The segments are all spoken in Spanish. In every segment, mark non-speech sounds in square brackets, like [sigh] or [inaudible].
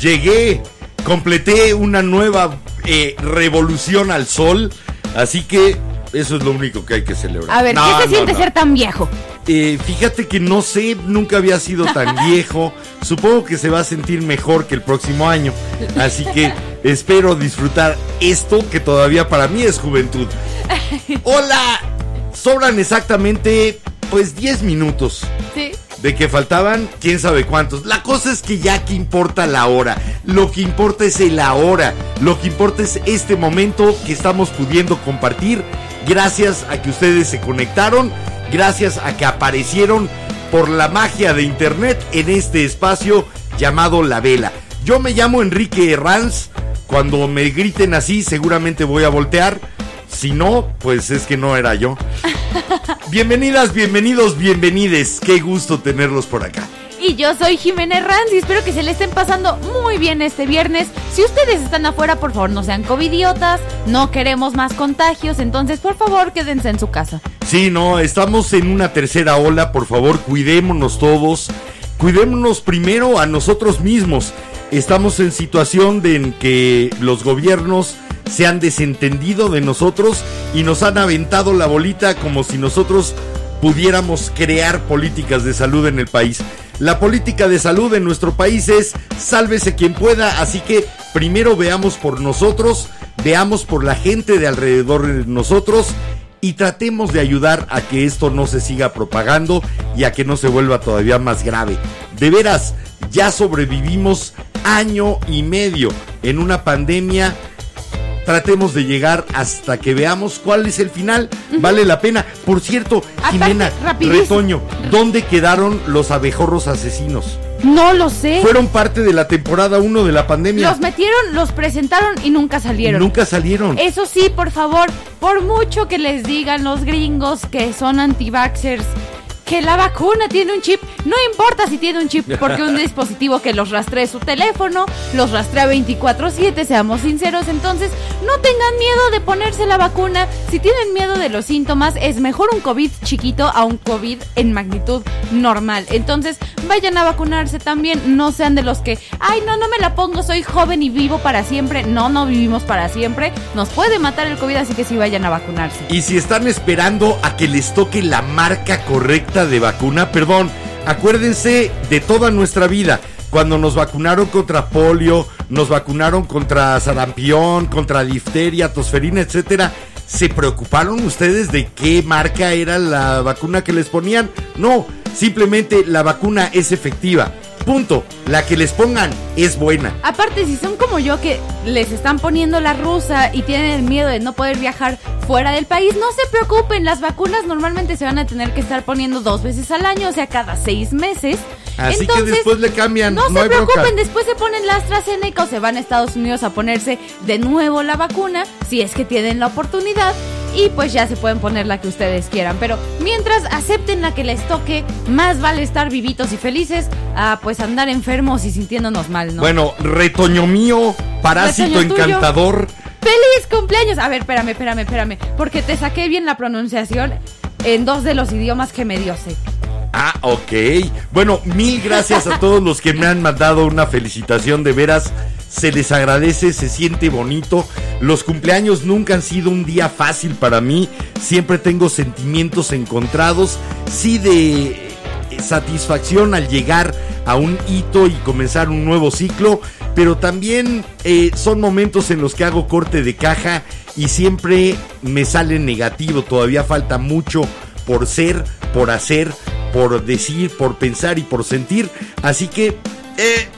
Llegué. Completé una nueva eh, revolución al sol. Así que eso es lo único que hay que celebrar. A ver, No, ¿qué se no, siente no. ser tan viejo? Eh, fíjate que no sé, nunca había sido tan [laughs] viejo. Supongo que se va a sentir mejor que el próximo año. Así que espero disfrutar esto que todavía para mí es juventud. [laughs] Hola, sobran exactamente pues 10 minutos Sí. de que faltaban quién sabe cuántos. La cosa es que ya que importa la hora, lo que importa es el ahora, lo que importa es este momento que estamos pudiendo compartir gracias a que ustedes se conectaron, gracias a que aparecieron por la magia de internet en este espacio llamado La Vela. Yo me llamo Enrique Herranz, cuando me griten así seguramente voy a voltear. Si no, pues es que no era yo. [laughs] Bienvenidas, bienvenidos, bienvenides. Qué gusto tenerlos por acá. Y yo soy Jimena Herranz y espero que se le estén pasando muy bien este viernes. Si ustedes están afuera, por favor, no sean covidiotas, no queremos más contagios, entonces por favor quédense en su casa. Sí, no, estamos en una tercera ola, por favor, cuidémonos todos. Cuidémonos primero a nosotros mismos. Estamos en situación de en que los gobiernos se han desentendido de nosotros y nos han aventado la bolita como si nosotros pudiéramos crear políticas de salud en el país. La política de salud en nuestro país es sálvese quien pueda, así que primero veamos por nosotros, veamos por la gente de alrededor de nosotros y tratemos de ayudar a que esto no se siga propagando y a que no se vuelva todavía más grave. De veras, ya sobrevivimos año y medio en una pandemia tratemos de llegar hasta que veamos cuál es el final. Vale la pena. Por cierto, Jimena. Retoño, ¿dónde quedaron los abejorros asesinos? No lo sé. Fueron parte de la temporada 1 de la pandemia. Los metieron, los presentaron y nunca salieron. Nunca salieron. Eso sí, por favor, por mucho que les digan los gringos que son anti-vaxxers, que la vacuna tiene un chip, no importa si tiene un chip, porque un [laughs] dispositivo que los rastree su teléfono, los rastrea 24/7, seamos sinceros, entonces no tengan miedo de ponerse la vacuna, si tienen miedo de los síntomas, es mejor un COVID chiquito a un COVID en magnitud normal, entonces vayan a vacunarse también, no sean de los que, ay no, no me la pongo, soy joven y vivo para siempre, no, no vivimos para siempre, nos puede matar el COVID, así que sí vayan a vacunarse. Y si están esperando a que les toque la marca correcta de vacuna, perdón, acuérdense de toda nuestra vida. Cuando nos vacunaron contra polio, nos vacunaron contra sarampión, contra difteria, tosferina, etcétera. ¿Se preocuparon ustedes de qué marca era la vacuna que les ponían? No, simplemente la vacuna es efectiva. Punto. La que les pongan es buena. Aparte, si son como yo que les están poniendo la rusa y tienen el miedo de no poder viajar fuera del país, no se preocupen, las vacunas normalmente se van a tener que estar poniendo dos veces al año, o sea, cada seis meses. Así que después le cambian. No, No, se hay preocupen, después se ponen la AstraZeneca o se van a Estados Unidos a ponerse de nuevo la vacuna, si es que tienen la oportunidad. Y pues ya se pueden poner la que ustedes quieran. Pero mientras acepten la que les toque, más vale estar vivitos y felices a pues andar enfermos y sintiéndonos mal, ¿no? Bueno, retoño mío, parásito Retoño tuyo. encantador. ¡Feliz cumpleaños! A ver, espérame, espérame, espérame. Porque te saqué bien la pronunciación en dos de los idiomas que me dio sé. Ah, ok. Bueno, mil gracias a todos los que me han mandado una felicitación de veras. Se les agradece, se siente bonito. Los cumpleaños nunca han sido un día fácil para mí. Siempre tengo sentimientos encontrados. Sí de satisfacción al llegar a un hito y comenzar un nuevo ciclo, pero también eh, son momentos en los que hago corte de caja y siempre me sale negativo, todavía falta mucho por ser, por hacer, por decir, por pensar y por sentir, así que... Eh,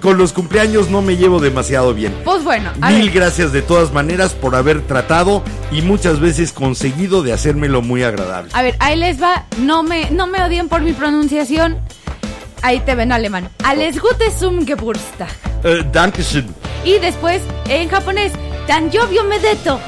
con los cumpleaños no me llevo demasiado bien. Pues bueno, mil gracias de todas maneras por haber tratado y muchas veces conseguido de hacérmelo muy agradable. A ver, ahí les va, no me, no me odien por mi pronunciación. Ahí te ven alemán. Alles Gute zum Geburtstag. Uh, Dankeschön. Y después, en japonés, Tanjobio Medeto.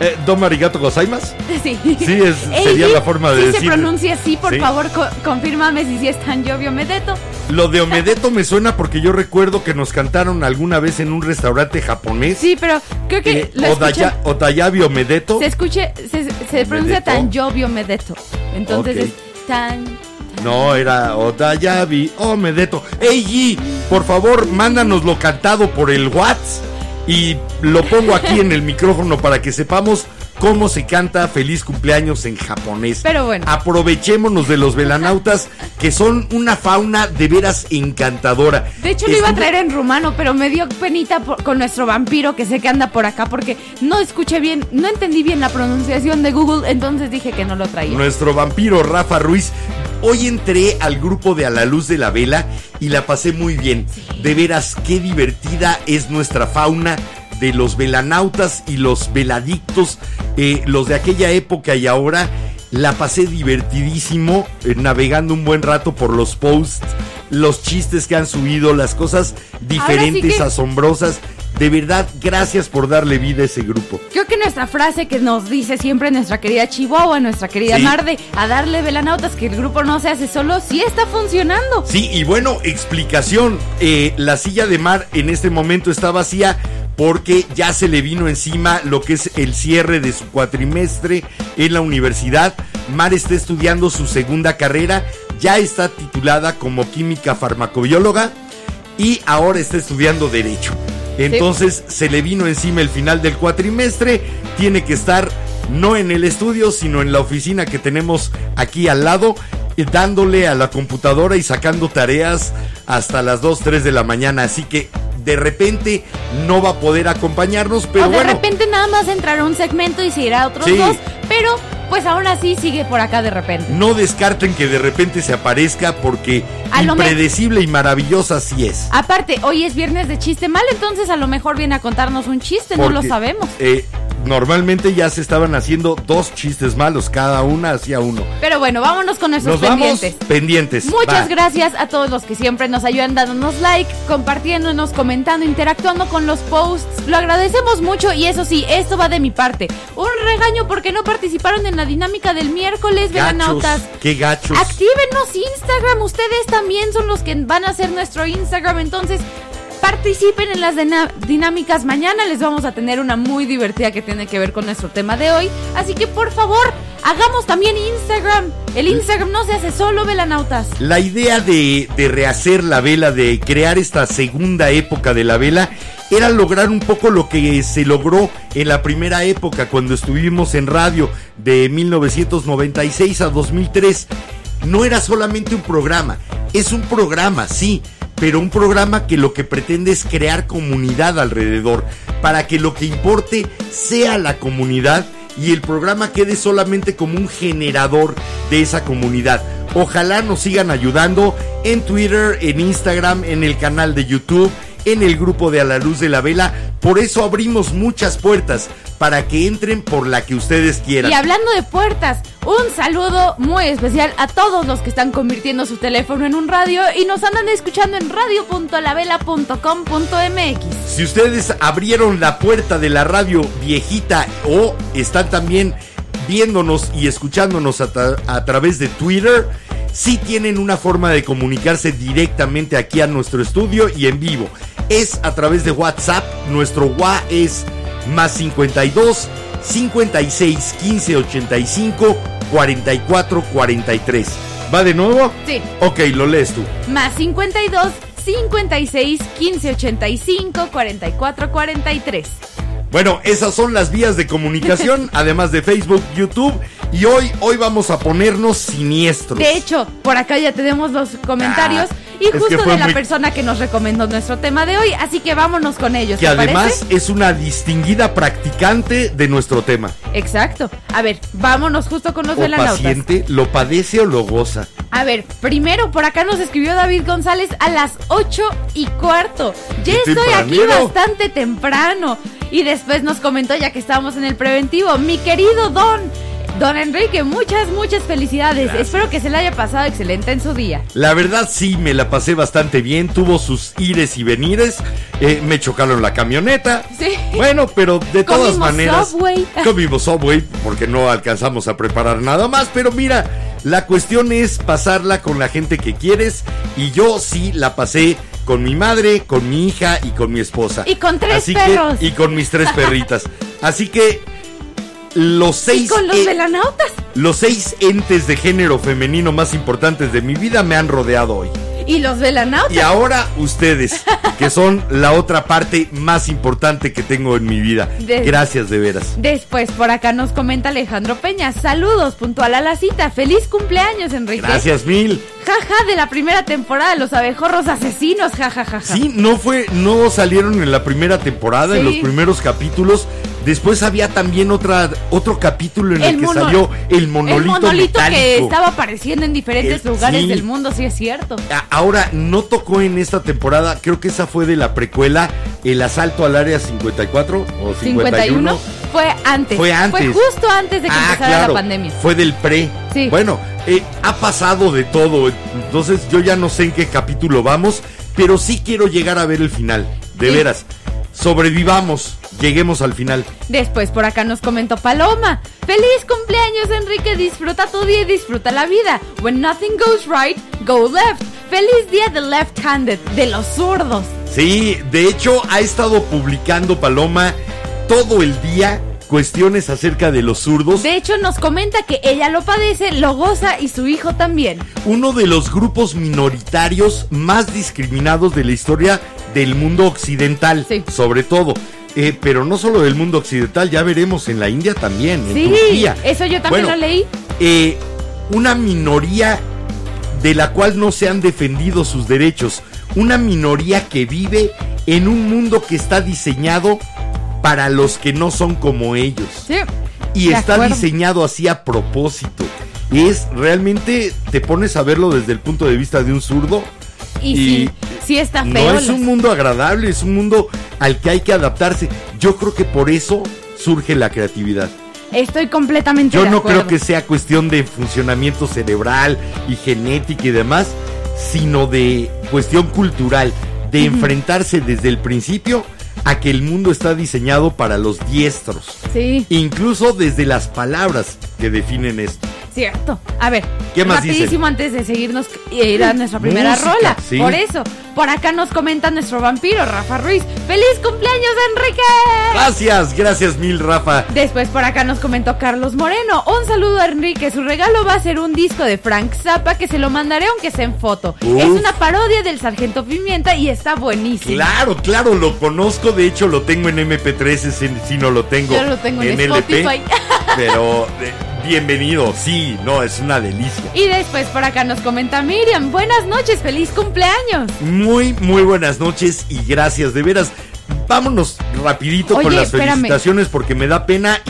Eh, ¿Don Marigato Gozaimas? [laughs] Sí. Sí, es, sería la forma de si decir. se pronuncia así, por favor, co confírmame si sí es Tanjobio Medeto. Lo de Omedeto me suena porque yo recuerdo que nos cantaron alguna vez en un restaurante japonés. Sí, pero creo que eh, Odaya, Otayabi Omedeto. Se escuche, se, se pronuncia Tanjobio Medeto. Entonces es tan No, era Otayabi Omedeto. ¡Ey, Yi! Por favor, mándanoslo cantado por el WhatsApp y lo pongo aquí en el micrófono para que sepamos cómo se canta feliz cumpleaños en japonés. Pero bueno. Aprovechémonos de los velanautas que son una fauna de veras encantadora. De hecho, lo iba a traer en rumano, pero me dio penita por- con nuestro vampiro que sé que anda por acá porque no escuché bien, no entendí bien la pronunciación de Google, entonces dije que no lo traía. Nuestro vampiro Rafa Ruiz. Hoy entré al grupo de A la Luz de la Vela y la pasé muy bien. De veras, qué divertida es nuestra fauna de los velanautas y los veladictos, eh, los de aquella época y ahora. La pasé divertidísimo, eh, navegando un buen rato por los posts, los chistes que han subido, las cosas diferentes, que- asombrosas. De verdad, gracias por darle vida a ese grupo. Creo que nuestra frase que nos dice siempre nuestra querida Chihuahua, nuestra querida Sí. Marde, a darle velanautas que el grupo no se hace solo, sí está funcionando. Sí, y bueno, explicación. eh, la silla de mar en este momento está vacía porque ya se le vino encima lo que es el cierre de su cuatrimestre en la universidad. Mar está estudiando su segunda carrera, ya está titulada como química farmacobióloga y ahora está estudiando derecho. Entonces se le vino encima el final del cuatrimestre, tiene que estar no en el estudio, sino en la oficina que tenemos aquí al lado, eh, dándole a la computadora y sacando tareas hasta las 2, 3 de la mañana. Así que de repente no va a poder acompañarnos, pero o de bueno. repente nada más entrará un segmento y se irá a otros Sí. dos, pero pues aún así sigue por acá de repente. No descarten que de repente se aparezca porque A impredecible y maravillosa sí es. Aparte, hoy es viernes de chiste mal, entonces a lo mejor viene a contarnos un chiste, no lo sabemos. eh, normalmente ya se estaban haciendo dos chistes malos, cada una hacía uno. Pero bueno, vámonos con nuestros Nos vamos pendientes. pendientes. Muchas Va. gracias a todos los que siempre nos ayudan dándonos like, compartiéndonos, comentando, interactuando con los posts. Lo agradecemos mucho y eso sí, esto va de mi parte. Un regaño porque no participaron en la dinámica del miércoles, Gachos, velanautas. qué gachos. Actívenos Instagram, ustedes también son los que van a hacer nuestro Instagram, entonces participen en las dinámicas mañana, les vamos a tener una muy divertida que tiene que ver con nuestro tema de hoy, así que por favor, hagamos también Instagram, el Instagram no se hace solo, velanautas. La idea de, de rehacer la vela, de crear esta segunda época de la vela, era lograr un poco lo que se logró en la primera época, cuando estuvimos en radio de 1996 a 2003. No era solamente un programa, es un programa, sí, pero un programa que lo que pretende es crear comunidad alrededor, para que lo que importe sea la comunidad y el programa quede solamente como un generador de esa comunidad. Ojalá nos sigan ayudando en Twitter, en Instagram, en el canal de YouTube, en el grupo de A la Luz de la Vela. Por eso abrimos muchas puertas para que entren por la que ustedes quieran. Y hablando de puertas, un saludo muy especial a todos los que están convirtiendo su teléfono en un radio y nos andan escuchando en radio.lavela.com.mx. Si ustedes abrieron la puerta de la radio viejita o están también viéndonos y escuchándonos a, tra- a través de Twitter, sí tienen una forma de comunicarse directamente aquí a nuestro estudio y en vivo. Es a través de WhatsApp. Nuestro WA es más 52 56 15 85 44 43. ¿Va de nuevo? Sí. Ok, lo lees tú. Más 52 56 15 85 44 43. Bueno, esas son las vías de comunicación, [laughs] además de Facebook, YouTube. Y hoy, hoy vamos a ponernos siniestros. De hecho, por acá ya tenemos los comentarios Ah, y es justo de la muy- persona que nos recomendó nuestro tema de hoy, así que vámonos con ellos. que ¿te además parece? es una distinguida practicante de nuestro tema. Exacto. A ver, vámonos justo con los O velanautas. paciente, lo padece o lo goza. A ver, primero por acá nos escribió David González a las 8 y cuarto. Ya estoy aquí bastante temprano. Y después nos comentó, ya que estábamos en el preventivo, mi querido Don. Don Enrique, muchas, muchas felicidades. Espero que se le haya pasado excelente en su día. La verdad sí, me la pasé bastante bien, tuvo sus ires y venires, eh, me chocaron la camioneta. Sí. Bueno, pero de todas Comimos maneras... Subway. [laughs] Comimos Subway porque no alcanzamos a preparar nada más, pero mira, la cuestión es pasarla con la gente que quieres y yo sí la pasé con mi madre, con mi hija y con mi esposa. Y con tres Así que- perros. y con mis tres perritas. [laughs] Así que los seis... Y con los velanautas. los seis entes de género femenino más importantes de mi vida me han rodeado hoy. Y los velanautas. Y ahora ustedes, que son la otra parte más importante que tengo en mi vida. De- Gracias de veras. Después por acá nos comenta Alejandro Peña. Saludos, puntual a la cita. Feliz cumpleaños, Enrique. Gracias mil. Jaja de la primera temporada de los abejorros asesinos. Jajajaja. Sí, no fue, no salieron en la primera temporada, en los primeros capítulos. Después había también otra, otro capítulo en el, que mono- salió el monolito, el monolito que estaba apareciendo en diferentes El- lugares sí. del mundo, sí es cierto. A- Ahora, no tocó en esta temporada, creo que esa fue de la precuela, el asalto al área 54 o 51. 51 fue antes. Fue antes. Fue justo antes de que Ah, empezara claro, la pandemia. Fue del pre. Sí. Bueno, eh, ha pasado de todo. Entonces yo ya no sé en qué capítulo vamos, pero sí quiero llegar a ver el final. De Sí. veras. Sobrevivamos. Lleguemos al final. Después por acá nos comentó Paloma. Feliz cumpleaños, Enrique. Disfruta tu día y disfruta la vida. When nothing goes right, go left. Feliz día de left-handed, de los zurdos. Sí, de hecho ha estado publicando Paloma todo el día cuestiones acerca de los zurdos. De hecho, nos comenta que ella lo padece, lo goza y su hijo también. Uno de los grupos minoritarios más discriminados de la historia del mundo occidental, Sí. sobre todo. Eh, pero no solo del mundo occidental, ya veremos en la India también, en Sí, Turquía. eso yo también Bueno, lo leí. eh, una minoría de la cual no se han defendido sus derechos. Una minoría que vive en un mundo que está diseñado para los que no son como ellos. Sí. Y está acuerdo. diseñado así a propósito. Es realmente, te pones a verlo desde el punto de vista de un zurdo. Y, y sí, sí está feo. No es un mundo agradable, es un mundo al que hay que adaptarse. Yo creo que por eso surge la creatividad. Estoy completamente Yo de no acuerdo. creo que sea cuestión de funcionamiento cerebral y genética y demás, sino de cuestión cultural, de enfrentarse desde el principio a que el mundo está diseñado para los diestros. Sí, Incluso desde las palabras que definen esto. Cierto. A ver, ¿Qué más rapidísimo antes de seguirnos y ir a nuestra primera Música, rola. sí. Por eso, por acá nos comenta nuestro vampiro, Rafa Ruiz. ¡Feliz cumpleaños, Enrique! Gracias, gracias mil, Rafa. Después por acá nos comentó Carlos Moreno. Un saludo a Enrique. Su regalo va a ser un disco de Frank Zappa que se lo mandaré aunque sea en foto. Uf. Es una parodia del Sargento Pimienta y está buenísimo. Claro, claro, lo conozco. De hecho, lo tengo en MP3, si, no lo tengo, Yo lo tengo en LP. Spotify. Pero eh, [laughs] bienvenido, sí, no, es una delicia. Y después por acá nos comenta Miriam. Buenas noches, feliz cumpleaños. Muy, muy buenas noches y gracias, de veras. Vámonos rapidito con las espérame. felicitaciones porque me da pena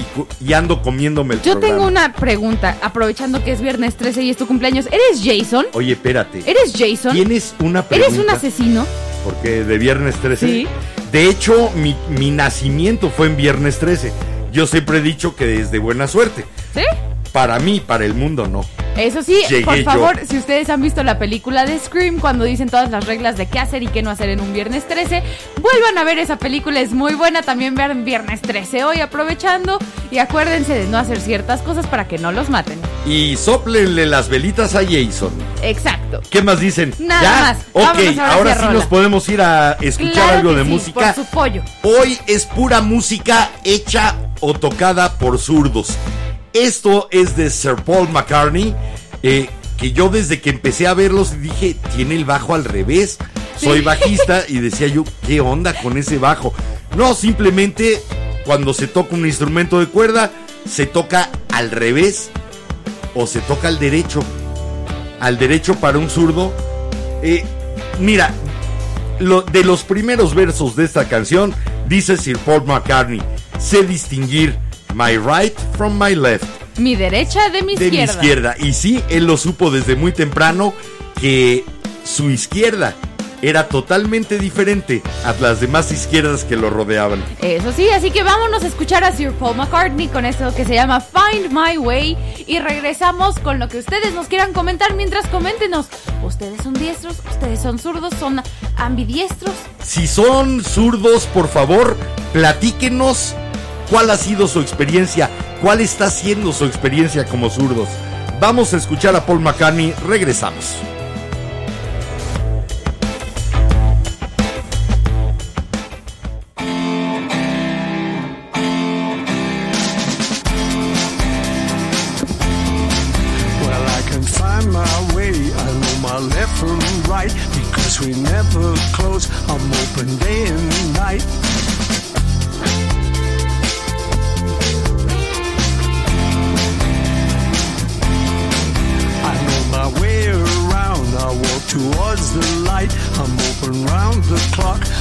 y, ando comiéndome el Yo programa. tengo una pregunta, aprovechando que es viernes 13 y es tu cumpleaños. ¿Eres Jason? Oye, espérate. ¿Eres Jason? ¿Tienes una pregunta? ¿Eres un asesino? Porque de viernes 13. Sí. De hecho, mi, mi nacimiento fue en viernes 13. Yo siempre he dicho que es de buena suerte. ¿Sí? Para mí, para el mundo, no. Eso sí, Llegué por yo. favor, si ustedes han visto la película de Scream, cuando dicen todas las reglas de qué hacer y qué no hacer en un viernes 13, vuelvan a ver esa película, es muy buena. También vean viernes 13 hoy, aprovechando. Y acuérdense de no hacer ciertas cosas para que no los maten. Y soplenle las velitas a Jason. Exacto. ¿Qué más dicen? Nada ¿Ya? más. Ok, ahora ahora sí rola. nos podemos ir a escuchar Claro algo de sí, música. Por su pollo. Hoy es pura música hecha o tocada por zurdos. Esto es de Sir Paul McCartney. Eh, que yo desde que empecé a verlos dije, tiene el bajo al revés. Soy bajista y decía yo, ¿qué onda con ese bajo? No, simplemente cuando se toca un instrumento de cuerda, se toca al revés o se toca al derecho. Al derecho para un zurdo. Eh, mira, lo- de los primeros versos de esta canción, dice Sir Paul McCartney, sé distinguir my right from my left, Mi derecha de mi de izquierda. mi izquierda. Y sí, él lo supo desde muy temprano que su izquierda era totalmente diferente a las demás izquierdas que lo rodeaban. Eso sí, así que vámonos a escuchar a Sir Paul McCartney con esto que se llama Find My Way y regresamos con lo que ustedes nos quieran comentar mientras coméntenos. ¿Ustedes son diestros? ¿Ustedes son zurdos? ¿Son ambidiestros? Si son zurdos, por favor, platíquenos cuál ha sido su experiencia, cuál está siendo su experiencia como zurdos. Vamos a escuchar a Paul McCartney, regresamos. We never close. I'm open day and night.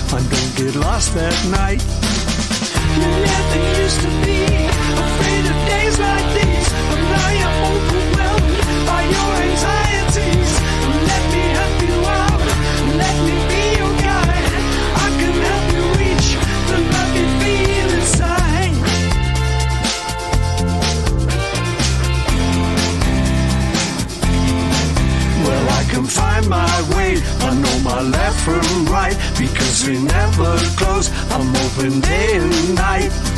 I don't get lost at night. You never used to be My left from right because we never close. I'm open day and night.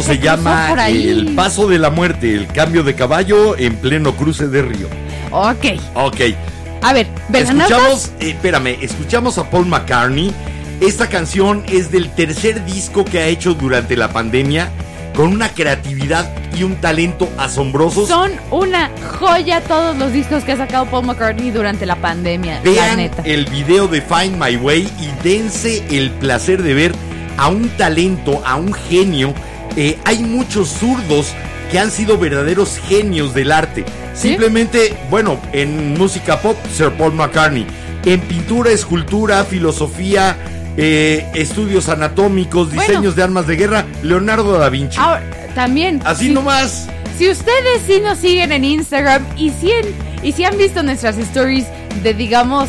Eso Se- llama el paso de la muerte, el cambio de caballo en pleno cruce de río. Ok. Ok. A ver. Escuchamos, eh, espérame, escuchamos a Paul McCartney. Esta canción es del tercer disco que ha hecho durante la pandemia, con una creatividad y un talento asombrosos. Son una joya todos los discos que ha sacado Paul McCartney durante la pandemia, la Vean neta. el video de Find My Way y dense el placer de ver a un talento, a un genio. Eh, hay muchos zurdos que han sido verdaderos genios del arte. ¿Sí? Simplemente, bueno, en música pop, Sir Paul McCartney. En pintura, escultura, filosofía, eh, estudios anatómicos, Bueno. diseños de armas de guerra, Leonardo da Vinci. Ahora, también. Así si- nomás. Si ustedes sí nos siguen en Instagram y si, en- y si han visto nuestras stories de, digamos,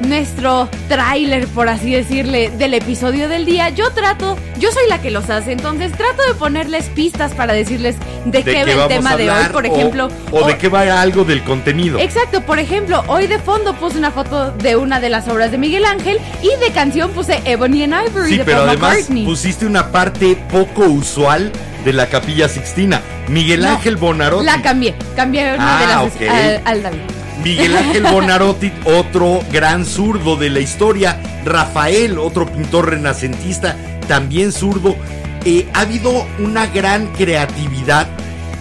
nuestro tráiler, por así decirle, del episodio del día, yo trato, yo soy la que los hace, entonces trato de ponerles pistas para decirles de, qué va el tema de hoy, por o- ejemplo. O, de qué va algo del contenido. Exacto, por ejemplo, hoy de fondo puse una foto de una de las obras de Miguel Ángel y de canción puse Ebony and Ivory Sí, de pero Paul además McCartney. pusiste una parte poco usual de la Capilla Sixtina. Miguel No, Ángel Bonarotti. La cambié, cambié una Ah, de las ok. al, al David. Miguel Ángel [laughs] Bonarotti, otro gran zurdo de la historia. Rafael, otro pintor renacentista, también zurdo. Eh, ha habido una gran creatividad.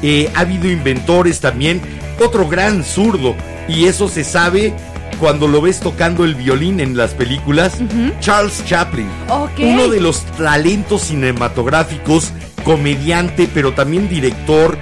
eh, ha habido inventores también. Otro gran zurdo. Y eso se sabe cuando lo ves tocando el violín en las películas. Charles Chaplin. Uno de los talentos cinematográficos, comediante, pero también director,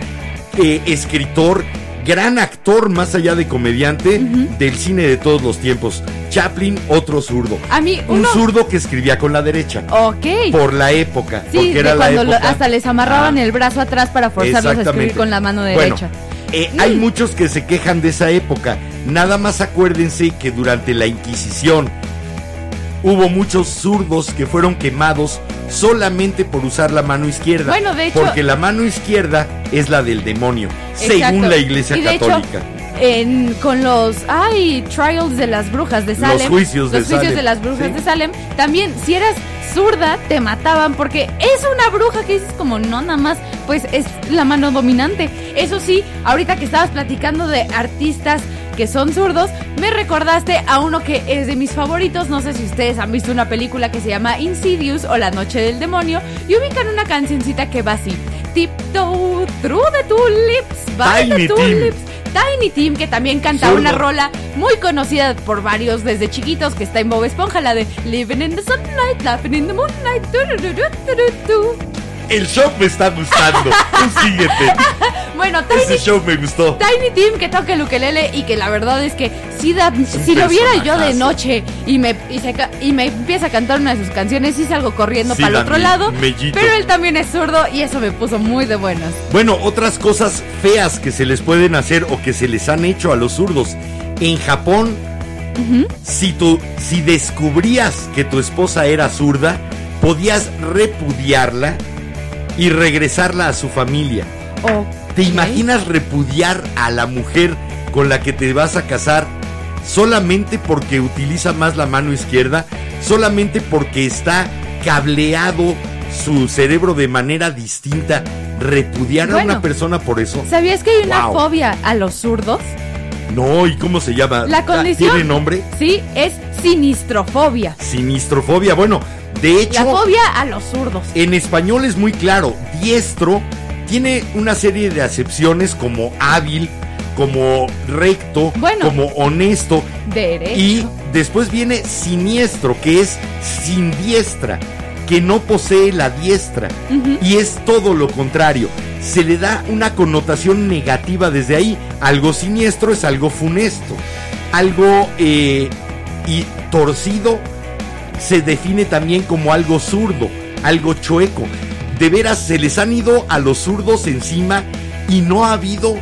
eh, escritor, gran actor más allá de comediante del cine de todos los tiempos. Chaplin, otro zurdo. A mí, Un zurdo que escribía con la derecha. Ok. Por la época. Sí, porque era la cuando lo- época. hasta les amarraban Ah. el brazo atrás para forzarlos a escribir con la mano Bueno, derecha. eh, hay muchos que se quejan de esa época. Nada más acuérdense que durante la Inquisición hubo muchos zurdos que fueron quemados solamente por usar la mano izquierda. Bueno, de hecho- Porque la mano izquierda es la del demonio, Exacto. según la Iglesia Y de hecho, Católica. en- con los ay trials de las brujas de Los Salem, juicios de los juicios Salem, de las brujas sí. de Salem, también si eras zurda te mataban porque es una bruja que dices como no nada más, pues es la mano dominante. Eso sí, ahorita que estabas platicando de artistas que son zurdos, me recordaste a uno que es de mis favoritos. No sé si ustedes han visto una película que se llama Insidious o La Noche del Demonio y ubican una cancioncita que va así: Tiptoe through the tulips, by the tulips. Tiny Tim, que también canta una rola muy conocida por varios desde chiquitos, que está en Bob Esponja, la de Living in the Sunlight, Laughing in the Moonlight. El show me está gustando. [laughs] Tú síguete. Bueno, Ese Tiny, show me gustó. Tiny Tim que toca el ukelele y que la verdad es que si, da, si lo viera yo de noche y me, y, se ca- y me empieza a cantar una de sus canciones, sí salgo corriendo Sí, para el otro lado. mellito. Pero él también es zurdo y eso me puso muy de buenas. Bueno, otras cosas feas que se les pueden hacer o que se les han hecho a los zurdos. En Japón, si, tú, si descubrías que tu esposa era zurda, podías repudiarla y regresarla a su familia. ¿Te imaginas repudiar a la mujer con la que te vas a casar solamente porque utiliza más la mano izquierda? Solamente porque está cableado su cerebro de manera distinta. ¿Repudiar a una persona por eso? ¿Sabías que hay una Wow. fobia a los zurdos? No, ¿y cómo se llama? La condición- ¿Tiene nombre? Sí, es sinistrofobia. Sinistrofobia. Bueno, de hecho... La fobia a los zurdos. En español es muy claro, diestro tiene una serie de acepciones como hábil, como recto, Bueno. como honesto Derecho. y después viene siniestro, que es sin diestra, que no posee la diestra y es todo lo contrario. Se le da una connotación negativa desde ahí. Algo siniestro es algo funesto. Algo eh, y torcido se define también como algo zurdo, algo chueco. De veras, se les han ido a los zurdos encima y no ha habido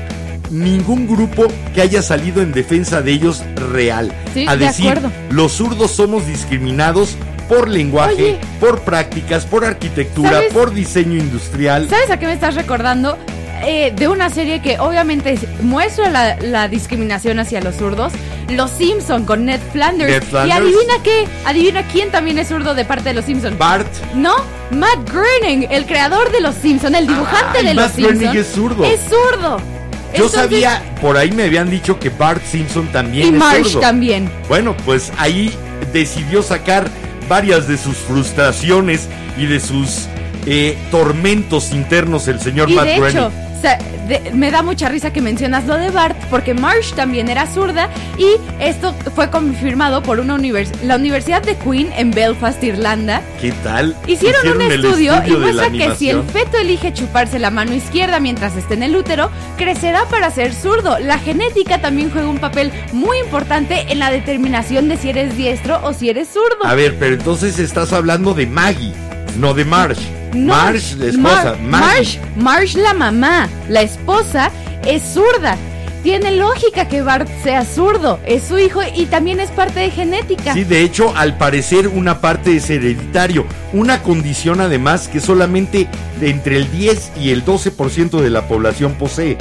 ningún grupo que haya salido en defensa de ellos real. Sí, a de decir, acuerdo. los zurdos somos discriminados por lenguaje, Oye. por prácticas, por arquitectura, ¿Sabes? por diseño industrial. ¿Sabes a qué me estás recordando? Eh, de una serie que obviamente es- muestra la, la discriminación hacia los zurdos, Los Simpson con Ned Flanders. Ned Flanders. Y adivina qué, adivina quién también es zurdo de parte de los Simpson. Bart. No, Matt Groening, el creador de los Simpson, el dibujante Ay, de los Matt Groening es zurdo. Es zurdo. Yo Entonces- sabía, por ahí me habían dicho que Bart Simpson también Y es Marsh zurdo. también. Bueno, pues ahí decidió sacar varias de sus frustraciones y de sus eh, tormentos internos el señor Y Matt de hecho, sea, de- me da mucha risa que mencionas lo de Bart, porque Marsh también era zurda y esto fue confirmado por una univers la Universidad de Queen en Belfast, Irlanda. ¿Qué tal? Hicieron, un el estudio, y muestra que si el feto elige chuparse la mano izquierda mientras esté en el útero, crecerá para ser zurdo. La genética también juega un papel muy importante en la determinación de si eres diestro o si eres zurdo. A ver, pero entonces estás hablando de Maggie, no de Marsh. No, Marsh, la esposa. Mar-. Marsh, Marsh, la mamá, la esposa, es zurda. Tiene lógica que Bart sea zurdo, es su hijo y también es parte de genética. Sí, de hecho, al parecer una parte es hereditario. Una condición además que solamente entre el 10 y el 12% de la población posee.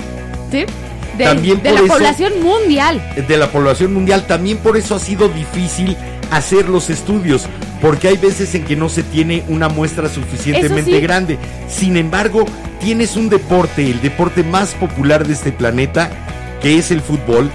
¿Sí? De, También de por la eso- población mundial. De la población mundial. También por eso ha sido difícil hacer los estudios. Porque hay veces en que no se tiene una muestra suficientemente sí. grande. Sin embargo, tienes un deporte, el deporte más popular de este planeta, que es el fútbol,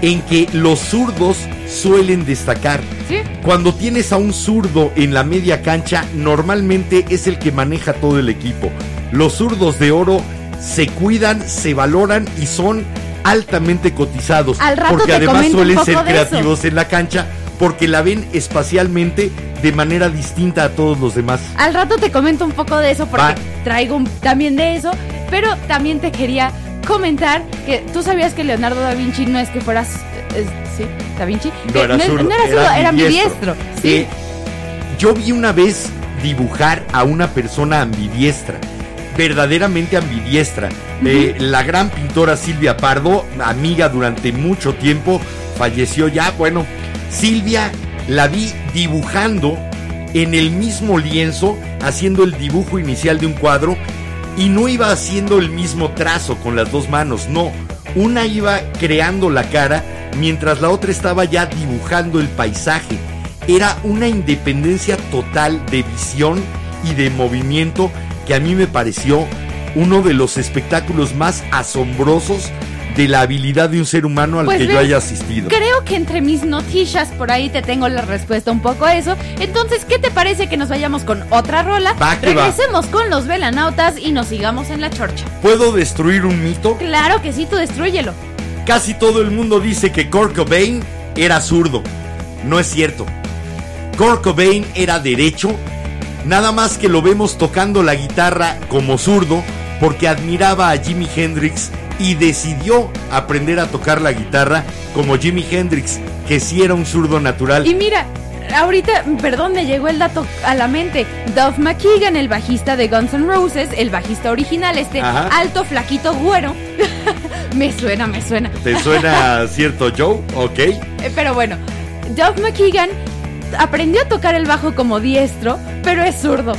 en que los zurdos suelen destacar. ¿Sí? Cuando tienes a un zurdo en la media cancha, normalmente es el que maneja todo el equipo. Los zurdos de oro se cuidan, se valoran y son altamente cotizados. Al rato porque además suelen ser creativos en la cancha porque la ven espacialmente de manera distinta a todos los demás. Al rato te comento un poco de eso porque Va. traigo un- también de eso, pero también te quería comentar que tú sabías que Leonardo da Vinci no es que fueras eh, sí, da Vinci No era Eh, zurdo, no era era zurdo, era ambidiestro. ambidiestro. Sí. Eh, yo vi una vez dibujar a una persona ambidiestra, verdaderamente ambidiestra. Eh, la gran pintora Silvia Pardo, amiga durante mucho tiempo, falleció ya. Bueno, Silvia la vi dibujando en el mismo lienzo, haciendo el dibujo inicial de un cuadro, y no iba haciendo el mismo trazo con las dos manos, no. Una iba creando la cara, mientras la otra estaba ya dibujando el paisaje. Era una independencia total de visión y de movimiento que a mí me pareció uno de los espectáculos más asombrosos de la habilidad de un ser humano al Pues que yo haya asistido. Creo que entre mis noticias por ahí te tengo la respuesta un poco a eso. Entonces, ¿qué te parece que nos vayamos con otra rola? Va que va. Regresemos con los velanautas y nos sigamos en la chorcha. ¿Puedo destruir un mito? Claro que sí, tú destruyelo. Casi todo el mundo dice que Kurt Cobain era zurdo. No es cierto. Kurt Cobain era derecho, nada más que lo vemos tocando la guitarra como zurdo porque admiraba a Jimi Hendrix y decidió aprender a tocar la guitarra como Jimi Hendrix, que sí era un zurdo natural. Y mira, ahorita, perdón, me llegó el dato a la mente. Duff McKagan, el bajista de Guns N' Roses, el bajista original, este Ajá. alto, flaquito, güero. [laughs] me suena, me suena. ¿Te suena [laughs] cierto Joe? Ok. Eh, Pero bueno, Duff McKagan aprendió a tocar el bajo como diestro, pero es zurdo.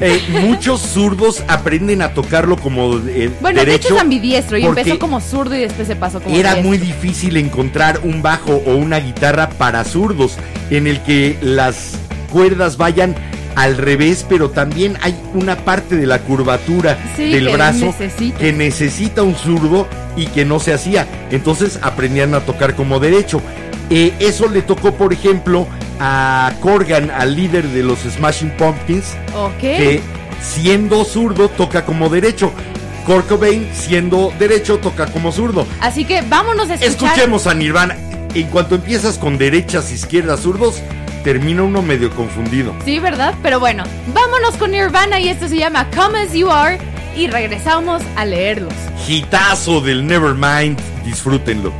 Eh, muchos zurdos aprenden a tocarlo como eh, Bueno, de derecho. hecho es ambidiestro y empezó como zurdo y después se pasó como Era diestro. muy difícil encontrar un bajo o una guitarra para zurdos en el que las cuerdas vayan al revés, pero también hay una parte de la curvatura Sí, del que brazo necesita. que necesita un zurdo y que no se hacía. Entonces aprendían a tocar como derecho. Eh, eso le tocó, por ejemplo, a Corgan, al líder de los Smashing Pumpkins, que siendo zurdo toca como derecho. Kurt Cobain, siendo derecho, toca como zurdo. Así que vámonos a escuchar. Escuchemos a Nirvana. En cuanto empiezas con derechas, izquierdas, zurdos, termina uno medio confundido. Sí, ¿verdad? Pero bueno, vámonos con Nirvana y esto se llama Come As You Are y regresamos a leerlos. Hitazo del Nevermind, disfrútenlo.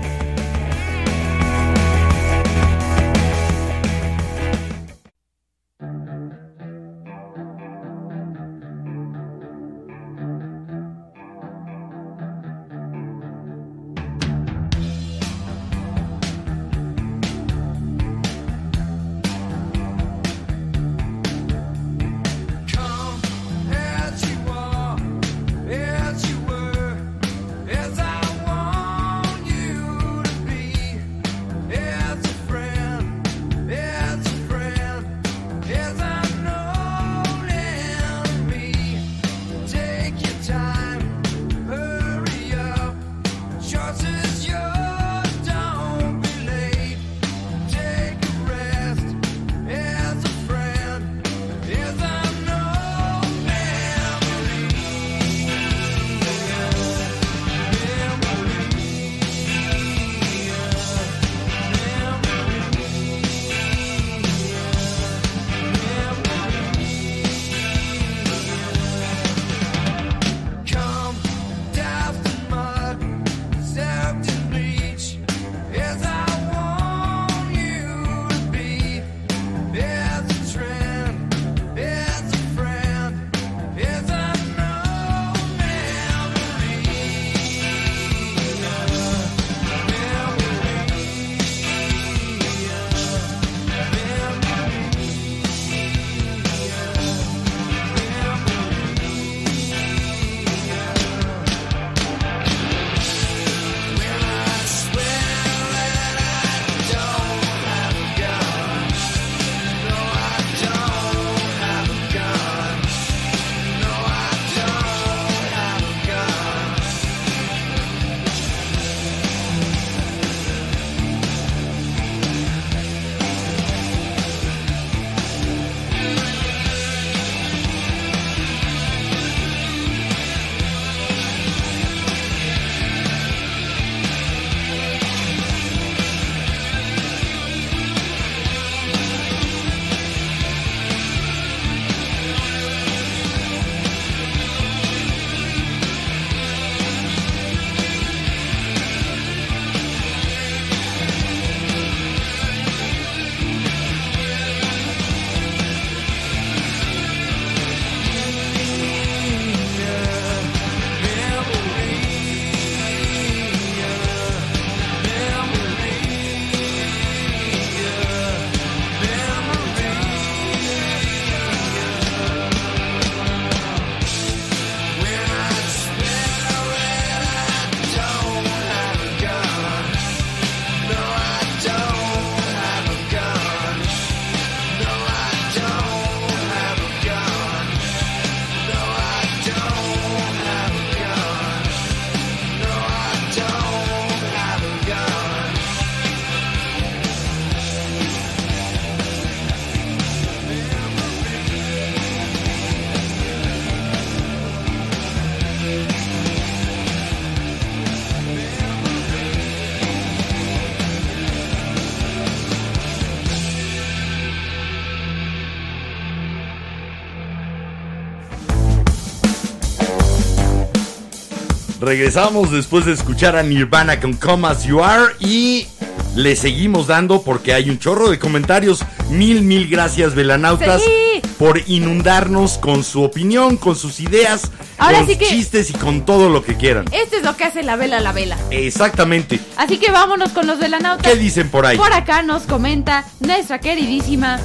Regresamos después de escuchar a Nirvana con Come As You Are y le seguimos dando porque hay un chorro de comentarios. Mil, mil gracias, velanautas, Sí. por inundarnos con su opinión, con sus ideas, Ahora con sí que- chistes y con todo lo que quieran. Esto es lo que hace la vela a la vela. Exactamente. Así que vámonos con los velanautas. ¿Qué dicen por ahí? Por acá nos comenta nuestra queridísima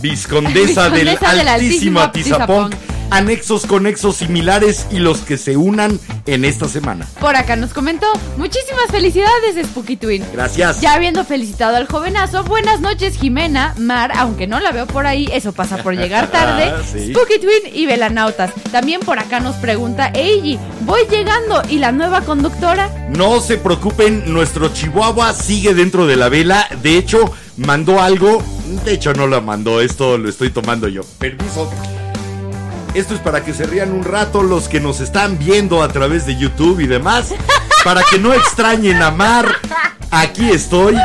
Viscondesa [laughs] del Viscondesa del altísimo altísimo Atizapón. Anexos conexos similares y los que se unan en esta semana. Por acá nos comentó, muchísimas felicidades Spooky Twin. Gracias. Ya habiendo felicitado al jovenazo, buenas noches Jimena, Mar, aunque no la veo por ahí, eso pasa por llegar [laughs] tarde, Sí. Spooky Twin y Velanautas. También por acá nos pregunta Eiji, voy llegando y la nueva conductora. No se preocupen, nuestro Chihuahua sigue dentro de la vela. De hecho, mandó algo. De hecho, no lo mandó, esto lo estoy tomando yo. Permiso. Esto es para que se rían un rato los que nos están viendo a través de YouTube y demás. Para que no extrañen a Mar. Aquí estoy.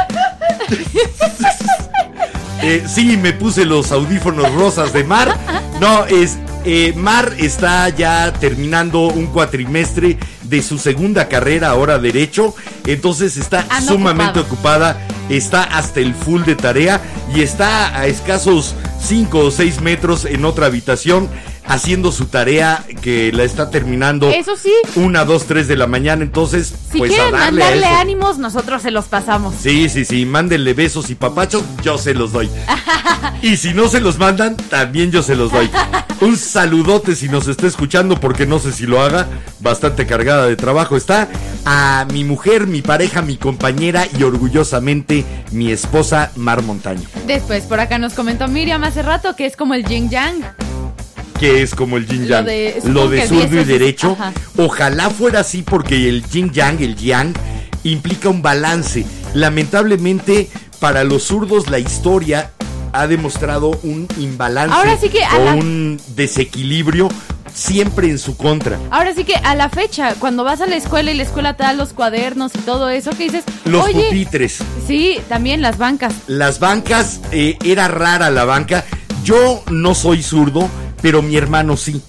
Eh, sí, me puse los audífonos rosas de Mar. No, es. eh, Mar está ya terminando un cuatrimestre de su segunda carrera, ahora Derecho. Entonces está Anda sumamente ocupada. ocupada. Está hasta el full de tarea y está a escasos 5 o 6 metros en otra habitación haciendo su tarea que la está terminando. Eso sí. Una, dos, tres de la mañana. Entonces, Si pues quieren a darle a mandarle eso. ánimos, nosotros se los pasamos. Sí, sí, sí, mándenle besos y papachos, yo se los doy. [laughs] Y si no se los mandan, también yo se los doy. [laughs] Un saludote si nos está escuchando, porque no sé si lo haga, bastante cargada de trabajo está. A mi mujer, mi pareja, mi compañera y orgullosamente mi esposa Mar Montaño, Después por acá nos comentó Miriam hace rato que es como el yin yang. Que es como el yin yang, lo de zurdo y derecho. ajá. Ojalá fuera así, porque el yin yang, el yang, implica un balance. Lamentablemente, para los zurdos, la historia ha demostrado un imbalance Ahora sí que a o la- un desequilibrio siempre en su contra. Ahora sí que a la fecha, cuando vas a la escuela y la escuela te da los cuadernos y todo eso, que dices, Los oye, pupitres, sí, también las bancas. las bancas, eh, era rara la banca. Yo no soy zurdo, pero mi hermano sí.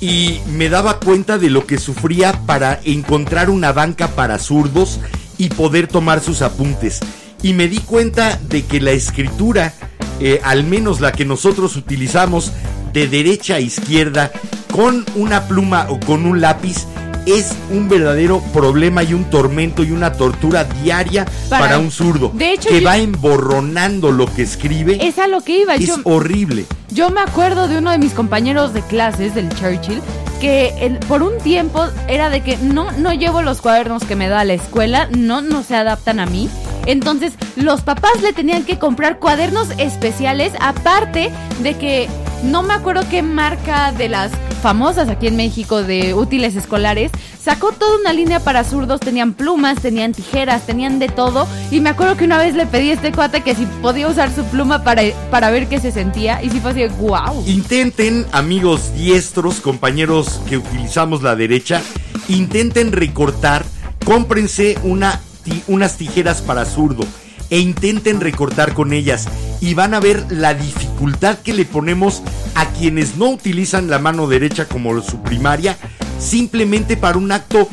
Y me daba cuenta de lo que sufría para encontrar una banca para zurdos y poder tomar sus apuntes. Y me di cuenta de que la escritura, eh, al menos la que nosotros utilizamos de derecha a izquierda, con una pluma o con un lápiz, es un verdadero problema y un tormento y una tortura diaria para, Para- un zurdo. De hecho, que yo- va emborronando lo que escribe. Es a lo que iba. Es Yo, horrible. yo me acuerdo de uno de mis compañeros de clases del Churchill que el- por un tiempo era de que no, no llevo los cuadernos que me da la escuela, no, no se adaptan a mí. Entonces los papás le tenían que comprar cuadernos especiales, aparte de que no me acuerdo qué marca de las famosas aquí en México de útiles escolares, sacó toda una línea para zurdos, tenían plumas, tenían tijeras, tenían de todo. Y me acuerdo que una vez le pedí a este cuate que si podía usar su pluma para, para ver qué se sentía. Y sí fue así, wow. Intenten, amigos diestros, compañeros que utilizamos la derecha, intenten recortar, cómprense una, unas tijeras para zurdo e intenten recortar con ellas y van a ver la dificultad que le ponemos a quienes no utilizan la mano derecha como su primaria, simplemente para un acto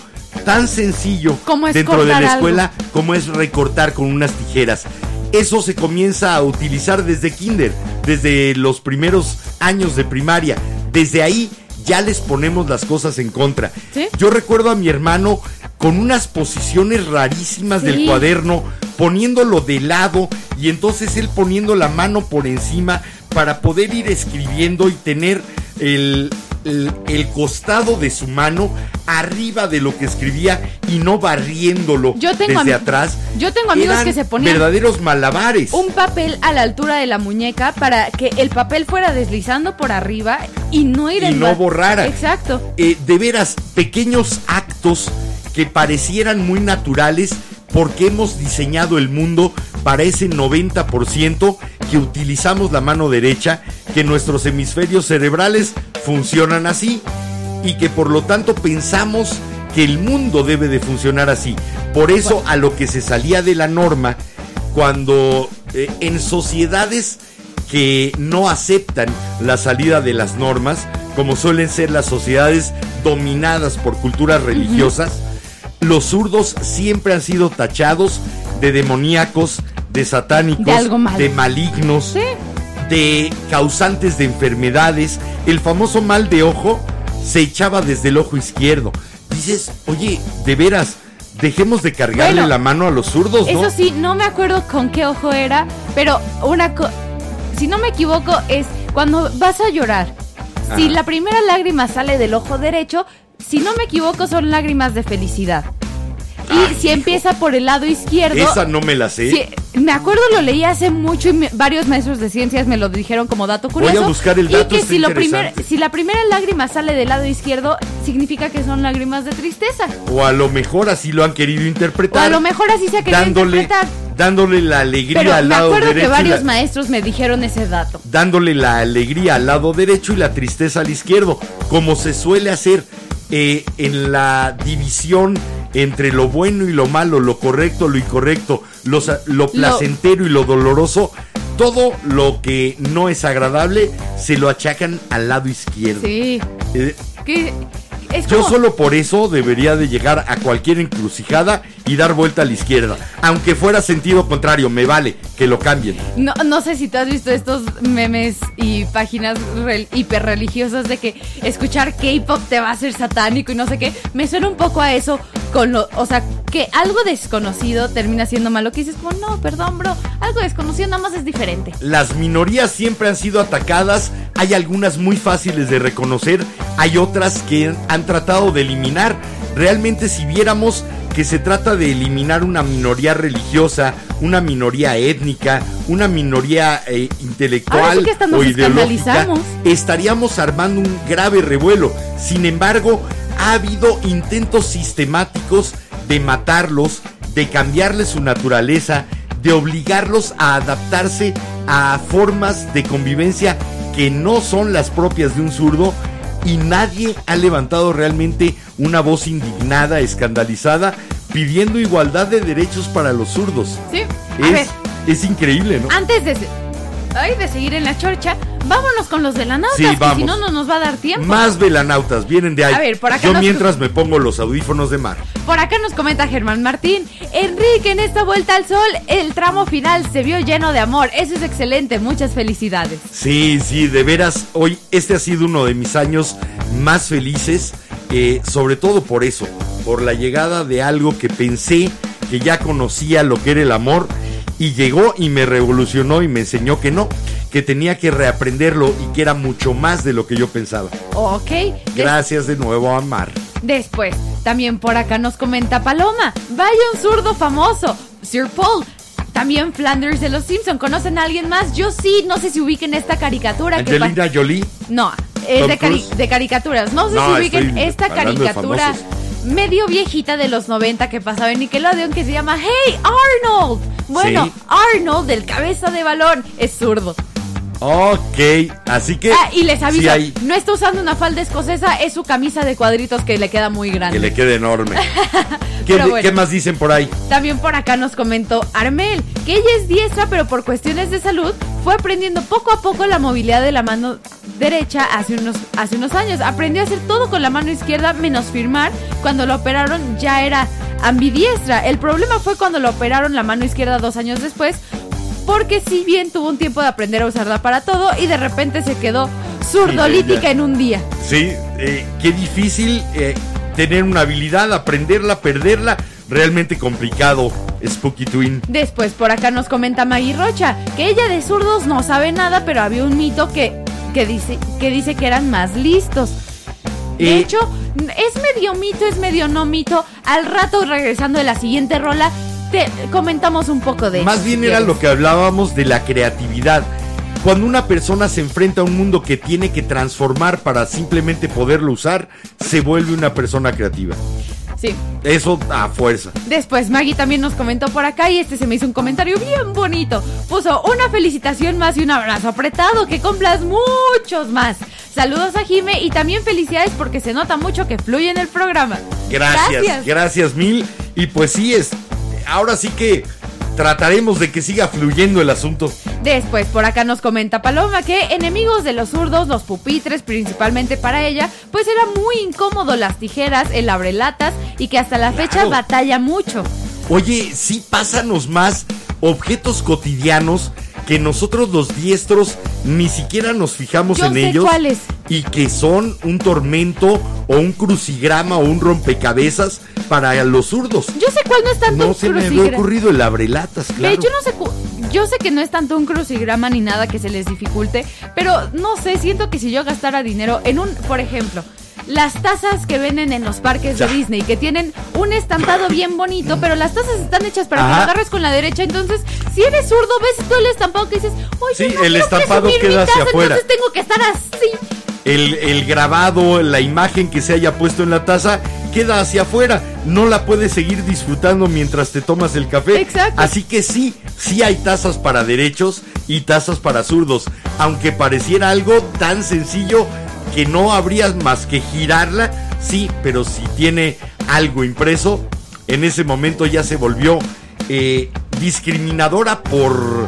tan sencillo Como es dentro de la algo. escuela como es recortar con unas tijeras. Eso se comienza a utilizar desde kinder, desde los primeros años de primaria. Desde ahí ya les ponemos las cosas en contra. ¿Sí? Yo recuerdo a mi hermano con unas posiciones rarísimas Sí. del cuaderno, poniéndolo de lado y entonces él poniendo la mano por encima para poder ir escribiendo y tener el, el, el costado de su mano arriba de lo que escribía y no barriéndolo Yo tengo desde atrás. yo tengo amigos Eran que se ponían verdaderos malabares. un papel a la altura de la muñeca para que el papel fuera deslizando por arriba y no ir Y en no borrara. Exacto. Eh, de veras, pequeños actos que parecieran muy naturales porque hemos diseñado el mundo para ese 90% que utilizamos la mano derecha, que nuestros hemisferios cerebrales funcionan así y que por lo tanto pensamos que el mundo debe de funcionar así. Por eso a lo que se salía de la norma, cuando eh, en sociedades que no aceptan la salida de las normas, como suelen ser las sociedades dominadas por culturas religiosas, los zurdos siempre han sido tachados de demoníacos, de satánicos, De algo malo. de malignos, Sí. de causantes de enfermedades. El famoso mal de ojo se echaba desde el ojo izquierdo. Dices, oye, de veras, dejemos de cargarle Bueno, la mano a los zurdos, ¿no? Eso sí, no me acuerdo con qué ojo era, pero una co- si no me equivoco es cuando vas a llorar. Si la primera lágrima sale del ojo derecho, si no me equivoco son lágrimas de felicidad. Y Ay, si hijo. empieza por el lado izquierdo, Esa no me la sé. Me acuerdo, lo leí hace mucho y me- varios maestros de ciencias me lo dijeron como dato Voy a curioso. buscar el y dato, que está si, lo primer- interesante. si la primera lágrima sale del lado izquierdo, significa que son lágrimas de tristeza. O a lo mejor así lo han querido O interpretar. a lo mejor así se ha querido dándole, interpretar. dándole la alegría Pero al me lado acuerdo derecho. que y varios la- maestros me dijeron ese dato. dándole la alegría al lado derecho y la tristeza al izquierdo, como se suele hacer eh, en la división entre lo bueno y lo malo, lo correcto, lo incorrecto, lo, lo placentero y lo doloroso. Todo lo que no es agradable se lo achacan al lado izquierdo. Sí. Eh, yo solo por eso debería de llegar a cualquier encrucijada y dar vuelta a la izquierda. Aunque fuera sentido contrario, me vale que lo cambien. No, no sé si tú has visto estos memes y páginas rel- hiperreligiosas de que escuchar K-pop te va a hacer satánico y no sé qué. Me suena un poco a eso con lo, o sea, que algo desconocido termina siendo malo. Que dices como, no, perdón, bro, algo desconocido nada más es diferente. Las minorías siempre han sido atacadas, hay algunas muy fáciles de reconocer, hay otras que han tratado de eliminar. Realmente si viéramos que se trata de eliminar una minoría religiosa, una minoría étnica, una minoría eh, intelectual sí que o ideológica, estaríamos armando un grave revuelo. Sin embargo, ha habido intentos sistemáticos de matarlos, de cambiarles su naturaleza, de obligarlos a adaptarse a formas de convivencia que no son las propias de un zurdo y nadie ha levantado realmente una voz indignada, escandalizada, pidiendo igualdad de derechos para los zurdos. ¿Sí? A ver, Es, increíble, ¿no? antes de, ay, de seguir en la chorcha, vámonos con los velanautas, Sí, que si vamos. no, no nos va a dar tiempo. Más velanautas vienen de ahí. A ver, por acá Yo nos- mientras me pongo los audífonos de mar. Por acá nos comenta Germán Martín. Enrique, en esta vuelta al sol, el tramo final se vio lleno de amor. Eso es excelente. Muchas felicidades. Sí, sí, de veras, hoy este ha sido uno de mis años más felices, eh, sobre todo por eso, por la llegada de algo que pensé que ya conocía lo que era el amor y llegó y me revolucionó y me enseñó que no, que tenía que reaprenderlo y que era mucho más de lo que yo pensaba. Ok. Gracias de nuevo a Mar. después, también por acá nos comenta Paloma. Vaya un zurdo famoso. Sir Paul. También Flanders de los Simpson. ¿Conocen a alguien más? Yo sí. No sé si ubiquen esta caricatura que Angelina Jolie. No, es de, cari- Cruise. de caricaturas. No sé No, si ubiquen esta caricatura medio viejita de los 90 que pasaba en Nickelodeon que se llama Hey Arnold. Bueno, Sí. Arnold, el cabeza de balón, es zurdo. Ok, así que... Ah, y les aviso, sí hay- no está usando una falda escocesa, es su camisa de cuadritos que le queda muy grande. que le quede enorme. [laughs] ¿Qué, bueno. qué más dicen por ahí? También por acá nos comentó Armel que ella es diestra, pero por cuestiones de salud fue aprendiendo poco a poco la movilidad de la mano derecha hace unos, hace unos años. Aprendió a hacer todo con la mano izquierda menos firmar. Cuando lo operaron ya era ambidiestra. El problema fue cuando lo operaron la mano izquierda dos años después. Porque si bien tuvo un tiempo de aprender a usarla para todo y de repente se quedó zurdolítica en un día. Sí, eh, qué difícil eh, tener una habilidad, aprenderla, perderla. Realmente complicado, Spooky Twin. Después por acá nos comenta Maggie Rocha que ella de zurdos no sabe nada, pero había un mito que, que, dice, que dice que eran más listos. De Eh, hecho, es medio mito, es medio no mito. Al rato, regresando de la siguiente rola, te comentamos un poco de Más eso, bien si era quieres. lo que hablábamos de la creatividad. Cuando una persona se enfrenta a un mundo que tiene que transformar para simplemente poderlo usar, se vuelve una persona creativa. Sí. Eso a fuerza. Después Maggie también nos comentó por acá y este se me hizo un comentario bien bonito. Puso una felicitación más y un abrazo apretado, que cumplas muchos más. Saludos a Jime y también felicidades porque se nota mucho que fluye en el programa. Gracias, gracias, mil. Y pues sí, es. Ahora sí que trataremos de que siga fluyendo el asunto. Después, por acá nos comenta Paloma que enemigos de los zurdos, los pupitres, principalmente para ella, pues era muy incómodo las tijeras, el abrelatas y que hasta la fecha batalla mucho. Oye, sí, pásanos más objetos cotidianos que nosotros los diestros ni siquiera nos fijamos Yo en sé ellos. cuáles. Y que son un tormento o un crucigrama o un rompecabezas para los zurdos. Yo sé cuál no es tanto No se me había ocurrido el abrelatas, Ve, claro. yo no sé, cu- yo sé que no es tanto un crucigrama ni nada que se les dificulte, pero no sé, siento que si yo gastara dinero en un, por ejemplo, las tazas que venden en los parques Ya. de Disney, que tienen un estampado bien bonito, pero las tazas están hechas para que lo agarres con la derecha, entonces, si eres zurdo, ves todo el estampado que dices, oye, Sí, no el estampado queda hacia afuera. Entonces tengo que estar así. el, el grabado, la imagen que se haya puesto en la taza, queda hacia afuera. No la puedes seguir disfrutando mientras te tomas el café. Exacto. Así que sí, sí hay tazas para derechos y tazas para zurdos. Aunque pareciera algo tan sencillo que no habría más que girarla, sí, pero si tiene algo impreso, en ese momento ya se volvió eh, discriminadora por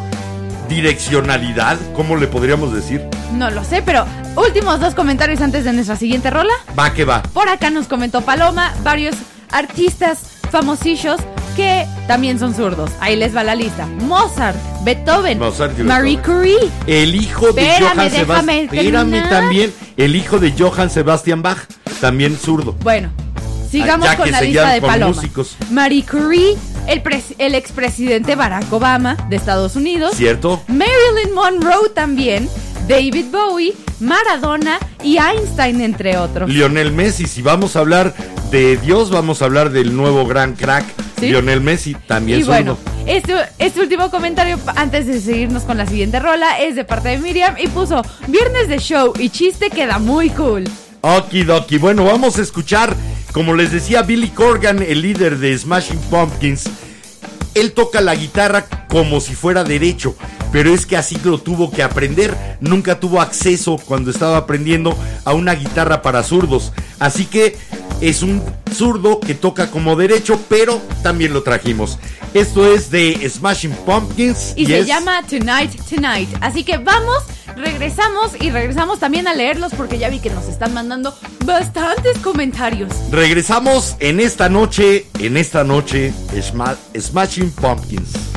direccionalidad, ¿cómo le podríamos decir? No lo sé, pero últimos dos comentarios antes de nuestra siguiente rola. Va que va. Por acá nos comentó Paloma varios artistas famosillos que también son zurdos. Ahí les va la lista. Mozart, Beethoven, Mozart Marie Beethoven. Curie. El hijo de Espérame, Johann Sebastian. Espérame terminar. también. El hijo de Johann Sebastian Bach, también zurdo. Bueno, sigamos Ah, ya con la lista de Paloma. músicos. Marie Curie, el, el expresidente Barack Obama de Estados Unidos. ¿Cierto? Marilyn Monroe también. David Bowie, Maradona y Einstein, entre otros. Lionel Messi, si vamos a hablar de Dios, vamos a hablar del nuevo gran crack. ¿Sí? Lionel Messi, también Y zurdo. bueno, este, este último comentario, antes de seguirnos con la siguiente rola, es de parte de Miriam y puso, viernes de show y chiste queda muy cool. Okidoki. Bueno, vamos a escuchar, como les decía, Billy Corgan, el líder de Smashing Pumpkins. Él toca la guitarra como si fuera derecho, pero es que así lo tuvo que aprender. Nunca tuvo acceso cuando estaba aprendiendo a una guitarra para zurdos. Así que es un zurdo que toca como derecho, pero también lo trajimos. Esto es de Smashing Pumpkins Y, se es- llama Tonight Tonight. Así que vamos, regresamos y regresamos también a leerlos porque ya vi que nos están mandando bastantes comentarios. Regresamos en esta noche, en esta noche, Sma- Smashing Pumpkins.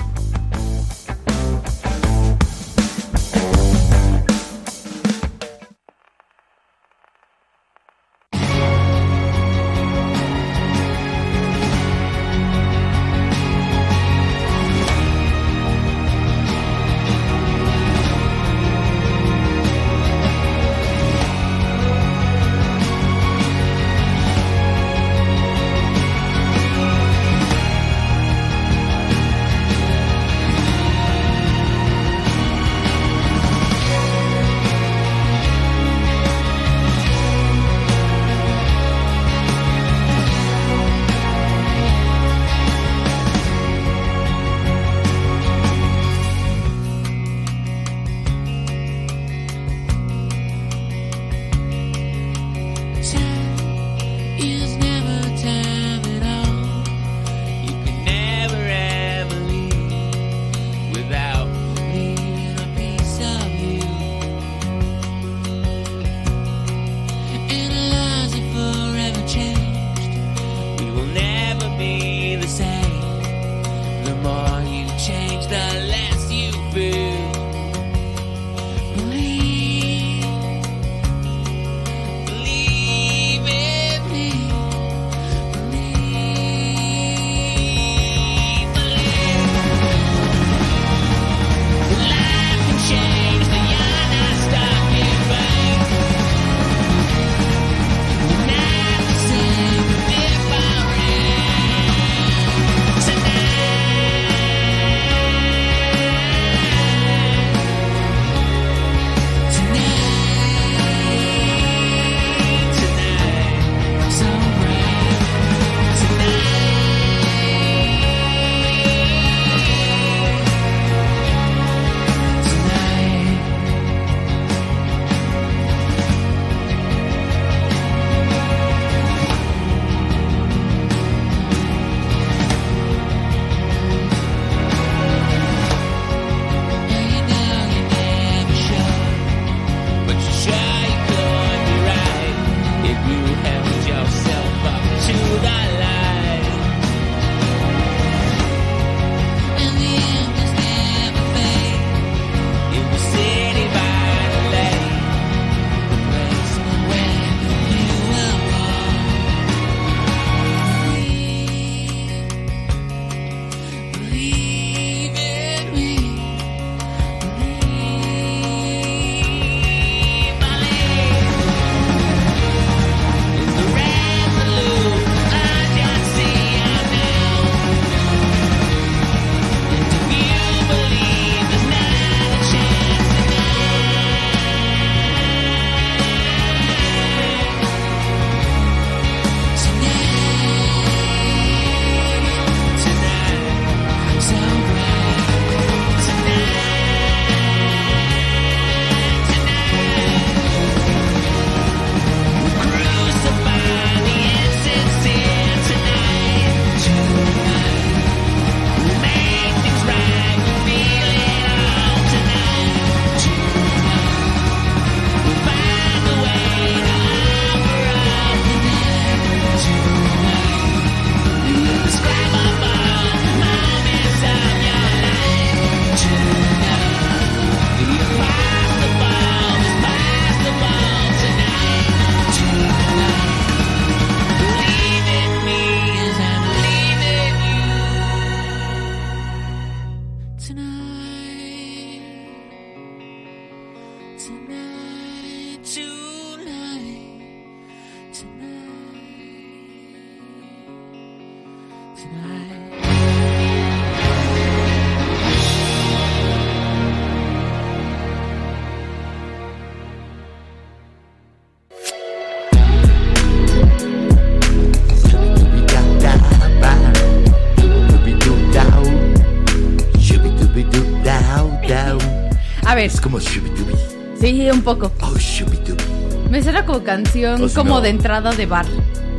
Ver, Es como shubidubi. sí, un poco. Oh, shubidubi. Me suena como canción, O si como no. de entrada de bar.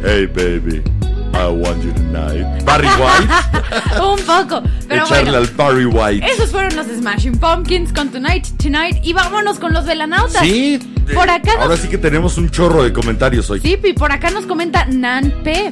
Hey, baby. I want you tonight. Barry White. [laughs] un poco. Pero Echarle bueno. al Barry White. Esos fueron los Smashing Pumpkins con Tonight, Tonight. Y vámonos con los velanautas. Sí. Por eh, acá nos- Ahora sí que tenemos un chorro de comentarios hoy. Sí, y por acá nos comenta Nan P.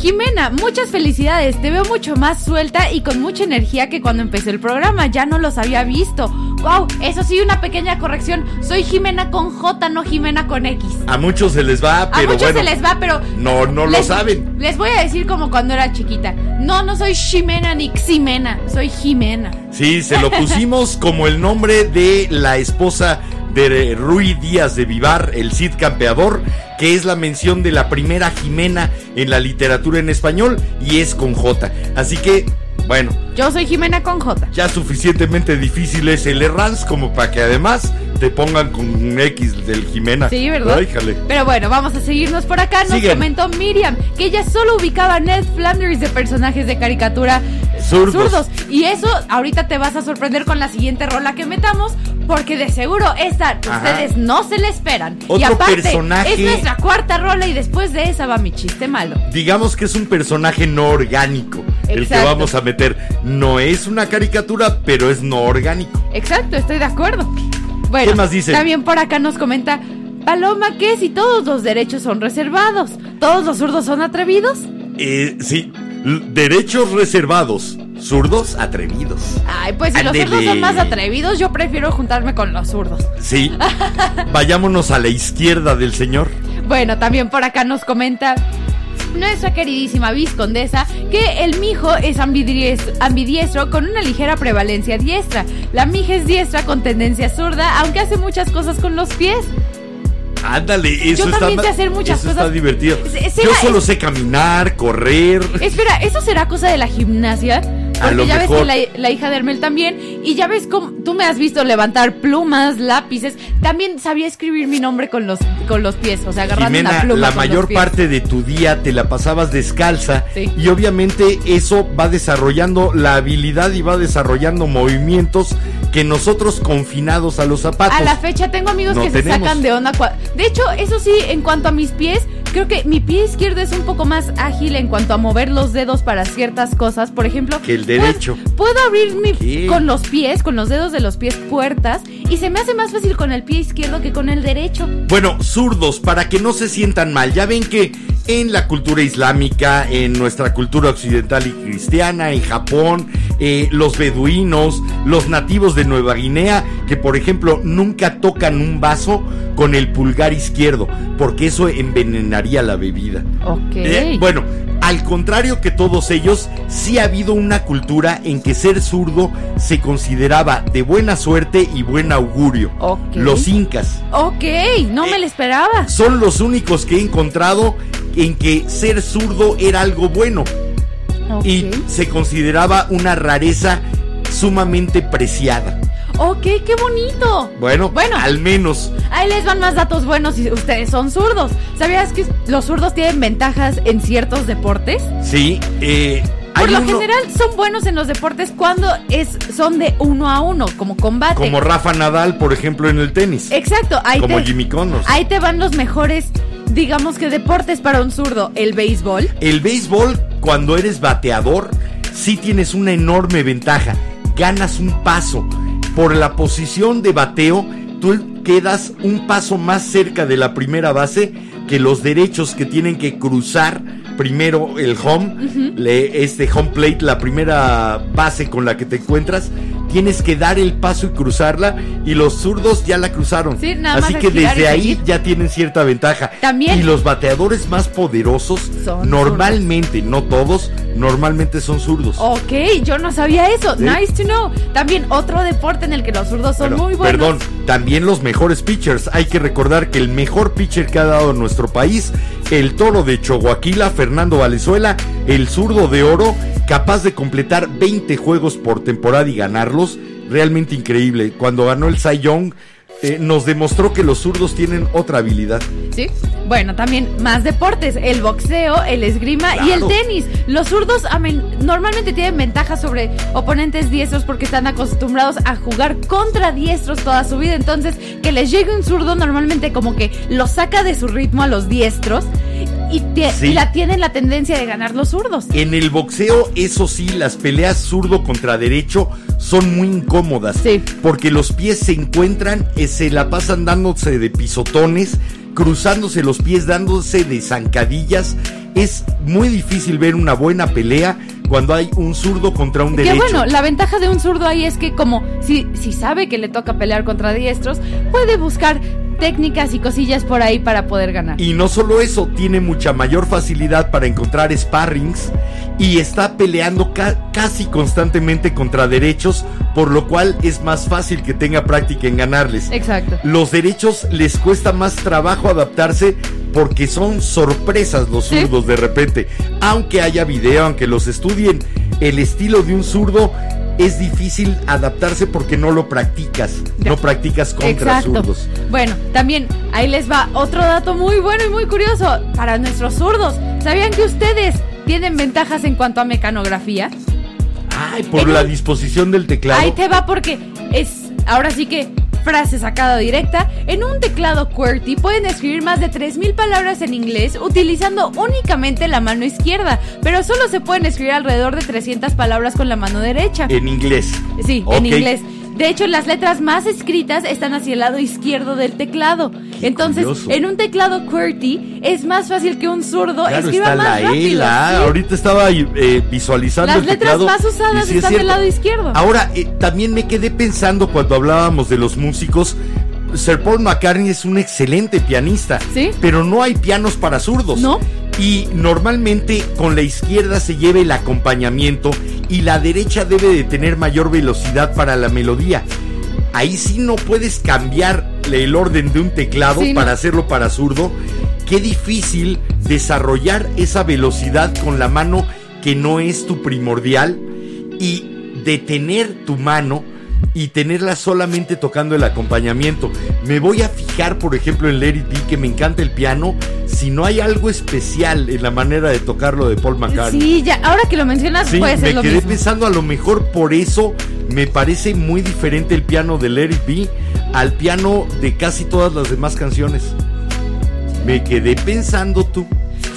Jimena, muchas felicidades. Te veo mucho más suelta y con mucha energía que cuando empecé el programa. Ya no los había visto. Wow, eso sí, una pequeña corrección. Soy Jimena con J, no Jimena con X. A muchos se les va, A pero muchos bueno. se les va, pero. No, no lo saben. Les voy a decir como cuando era chiquita. No, no soy Ximena ni Ximena. Soy Jimena. Sí, se lo [laughs] pusimos como el nombre de la esposa de Rui Díaz de Vivar, el Cid Campeador, que es la mención de la primera Jimena en la literatura en español y es con J. Así que, bueno, Yo soy Jimena con J. ya suficientemente difícil es el Errans como para que además te pongan con un X del Jimena. Sí, ¿verdad? Ay. Pero bueno, vamos a seguirnos por acá. Nos comentó Miriam que ella solo ubicaba a Ned Flanders de personajes de caricatura Zurdos. Y eso ahorita te vas a sorprender con la siguiente rola que metamos. Porque de seguro esta Ajá. ustedes no se le esperan. y Otro aparte, personaje- es nuestra cuarta rola y después de esa va mi chiste malo. Digamos que es un personaje no orgánico el que vamos a meter. No es una caricatura, pero es no orgánico. Exacto, estoy de acuerdo. Bueno, ¿Qué más dice? también por acá nos comenta Paloma que si todos los derechos son reservados, todos los zurdos son atrevidos. Eh, sí, derechos reservados, zurdos atrevidos. Ay, pues si los zurdos son más atrevidos, yo prefiero juntarme con los zurdos. Sí, [laughs] vayámonos a la izquierda del señor. Bueno, también por acá nos comenta nuestra queridísima viscondesa que el mijo es ambidies- ambidiestro con una ligera prevalencia diestra. La mija es diestra con tendencia zurda, aunque hace muchas cosas con los pies. Ándale, eso Yo está también ma- sé hacer muchas eso está cosas. divertido. Se- Yo solo sé caminar, correr. Espera, ¿eso será cosa de la gimnasia? A Porque lo ya ves que la, la hija de Hermel también, y ya ves cómo tú me has visto levantar plumas, lápices. También sabía escribir mi nombre con los, con los pies, o sea, agarrando una Jimena, pluma. la con los mayor pies. parte de tu día te la pasabas descalza Sí. y obviamente eso va desarrollando la habilidad y va desarrollando movimientos que nosotros confinados a los zapatos. A la fecha tengo amigos No que se sacan de onda. De hecho, eso sí, en cuanto a mis pies, creo que mi pie izquierdo es un poco más ágil en cuanto a mover los dedos para ciertas cosas. Por ejemplo, Que el puedo- derecho. Puedo, abrir mi, ¿Qué? con los pies, con los dedos de los pies puertas, y se me hace más fácil con el pie izquierdo que con el derecho. Bueno, zurdos, para que no se sientan mal. Ya ven que en la cultura islámica, en nuestra cultura occidental y cristiana, en Japón, eh, los beduinos, los nativos de Nueva Guinea, que por ejemplo nunca tocan un vaso con el pulgar izquierdo, porque eso envenenaría la bebida. Ok. Eh, bueno, al contrario que todos ellos, sí ha habido una cultura en que ser zurdo se consideraba de buena suerte y buen augurio. Los incas Ok, no me Eh, lo esperaba. son los únicos que he encontrado en que ser zurdo era algo bueno y se consideraba una rareza sumamente preciada. Ok, qué bonito. Bueno, Bueno. al menos. Ahí les van más datos buenos si ustedes son zurdos. ¿Sabías que los zurdos tienen ventajas en ciertos deportes? Sí, eh, Por lo uno- general son buenos en los deportes cuando es, son de uno a uno, como combate. como Rafa Nadal, por ejemplo, en el tenis. Exacto, ahí como te, Jimmy Connors. ahí te van los mejores, digamos que deportes para un zurdo. El béisbol. El béisbol, cuando eres bateador, sí tienes una enorme ventaja. Ganas un paso. Por la posición de bateo, tú quedas un paso más cerca de la primera base que los derechos que tienen que cruzar primero el home, le- este home plate, la primera base con la que te encuentras, tienes que dar el paso y cruzarla y los zurdos ya la cruzaron. Sí, nada Así más que desde ahí ya tienen cierta ventaja. También- Y los bateadores más poderosos Son normalmente, no todos, normalmente son zurdos. Ok, yo no sabía eso. Sí. Nice to know. También otro deporte en el que los zurdos son Pero, muy buenos. Perdón, también los mejores pitchers. Hay que recordar que el mejor pitcher que ha dado nuestro país, el toro de Choaquila, Fernando Valenzuela, el zurdo de oro, capaz de completar 20 juegos por temporada y ganarlos. Realmente increíble. Cuando ganó el Cy Young, eh, nos demostró que los zurdos tienen otra habilidad. Sí. Bueno, también más deportes, el boxeo, el esgrima y el tenis. Los zurdos normalmente tienen ventaja sobre oponentes diestros porque están acostumbrados a jugar contra diestros toda su vida. Entonces, que les llegue un zurdo normalmente como que los saca de su ritmo a los diestros y, Sí. y la tienen la tendencia de ganar los zurdos. En el boxeo, eso sí, las peleas zurdo contra derecho son muy incómodas. Sí. Porque los pies se encuentran, eh, se la pasan dándose de pisotones, cruzándose los pies, dándose de zancadillas. Es muy difícil ver una buena pelea cuando hay un zurdo contra un Que derecho. bueno, la ventaja de un zurdo ahí es que como si, si sabe que le toca pelear contra diestros, puede buscar técnicas y cosillas por ahí para poder ganar. Y no solo eso, tiene mucha mayor facilidad para encontrar sparrings y está peleando ca- casi constantemente contra derechos, por lo cual es más fácil que tenga práctica en ganarles. Exacto. Los derechos les cuesta más trabajo adaptarse porque son sorpresas los Sí. zurdos de repente. Aunque haya video, aunque los estudien, el estilo de un zurdo es difícil adaptarse porque no lo practicas. Ya. No practicas contra Exacto. zurdos. Bueno, también ahí les va otro dato muy bueno y muy curioso para nuestros zurdos. ¿Sabían que ustedes tienen ventajas en cuanto a mecanografía? Ay, por En la disposición del teclado. Ahí te va porque es ahora sí que frase sacada directa. En un teclado QWERTY pueden escribir más de 3000 palabras en inglés utilizando únicamente la mano izquierda, pero solo se pueden escribir alrededor de 300 palabras con la mano derecha. En inglés. Sí, en inglés. De hecho, las letras más escritas están hacia el lado izquierdo del teclado. Entonces, curioso. en un teclado QWERTY es más fácil que un zurdo Claro, escriba está más la rápido. E, la A. sí. Ahorita estaba eh, visualizando Las el letras teclado más usadas es están del lado izquierdo. Ahora, eh, también me quedé pensando cuando hablábamos de los músicos. Sir Paul McCartney es un excelente pianista, Sí. pero no hay pianos para zurdos. No. Y normalmente con la izquierda se lleva el acompañamiento y la derecha debe de tener mayor velocidad para la melodía. Ahí sí no puedes cambiar el orden de un teclado Sí, no. para hacerlo para zurdo. Qué difícil desarrollar esa velocidad con la mano que no es tu primordial y detener tu mano y tenerla solamente tocando el acompañamiento. Me voy a fijar, por ejemplo, en It Be, que me encanta el piano, si no hay algo especial en la manera de tocarlo de Paul McCartney. Sí, ya, ahora que lo mencionas, Sí, puede ser me lo quedé mismo. pensando a lo mejor por eso me parece muy diferente el piano de It Be al piano de casi todas las demás canciones. Me quedé pensando tú.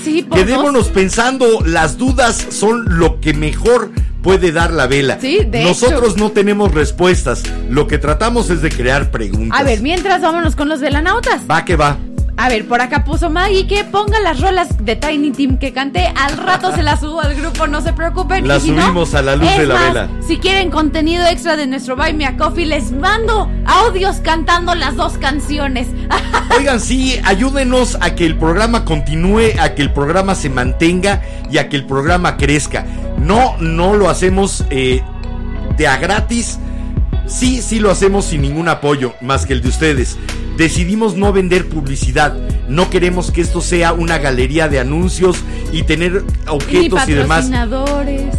Sí, por dos. Quedémonos pensando, las dudas son lo que mejor puede dar la vela. Sí, de Nosotros no tenemos respuestas, lo que tratamos es de crear preguntas. A ver, mientras vámonos con los velanautas. Va que va. A ver, por acá puso Maggie que ponga las rolas de Tiny Team que canté. Al rato se las subo al grupo, no se preocupen. Las si no, subimos a la luz de la más, vela. Si quieren contenido extra de nuestro Buy Me a Coffee, les mando audios cantando las dos canciones. [laughs] Oigan, sí, ayúdenos a que el programa continúe, a que el programa se mantenga y a que el programa crezca. No, no lo hacemos eh, de a gratis. Sí, sí lo hacemos sin ningún apoyo, más que el de ustedes. Decidimos no vender publicidad. No queremos que esto sea una galería de anuncios y tener objetos y demás.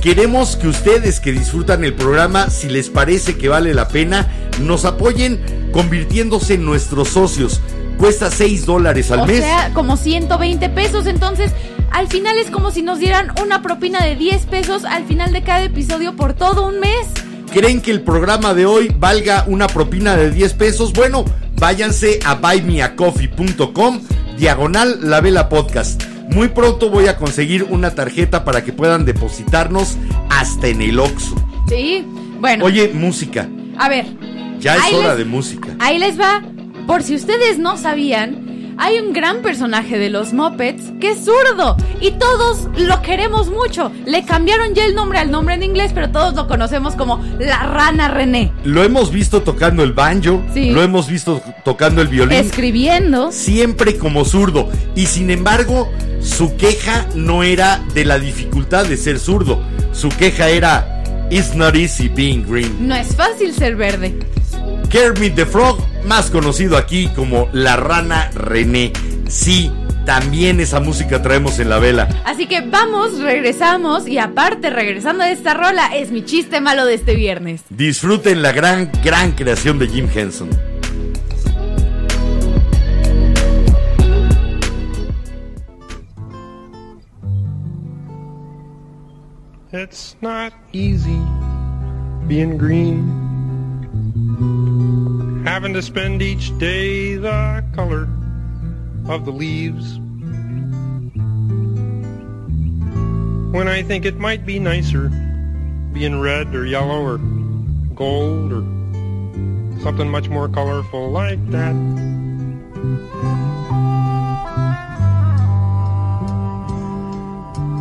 Queremos que ustedes que disfrutan el programa, si les parece que vale la pena, nos apoyen convirtiéndose en nuestros socios. Cuesta 6 dólares al o mes. sea, como 120 pesos. Entonces, al final es como si nos dieran una propina de 10 pesos al final de cada episodio por todo un mes. ¿Creen que el programa de hoy valga una propina de 10 pesos? Bueno, váyanse a buymeacoffee.com, diagonal la vela podcast. Muy pronto voy a conseguir una tarjeta para que puedan depositarnos hasta en el Oxxo. Sí. Bueno, Oye, música. a ver. Ya es hora les- de música. Ahí les va. Por si ustedes no sabían, Hay un gran personaje de los Muppets que es zurdo y todos lo queremos mucho. Le cambiaron ya el nombre al nombre en inglés, pero todos lo conocemos como la rana René. Lo hemos visto tocando el banjo, Sí. lo hemos visto tocando el violín, Escribiendo. siempre como zurdo. Y sin embargo, su queja no era de la dificultad de ser zurdo. Su queja era, It's not easy being green. No es fácil ser verde. Kermit the Frog, más conocido aquí como la rana René. Sí, también esa música traemos en la vela. Así que vamos, regresamos y aparte regresando de esta rola es mi chiste malo de este viernes. Disfruten la gran, gran creación de Jim Henson. It's not easy being green. Having to spend each day the color of the leaves. When I think it might be nicer being red or yellow or gold or something much more colorful like that.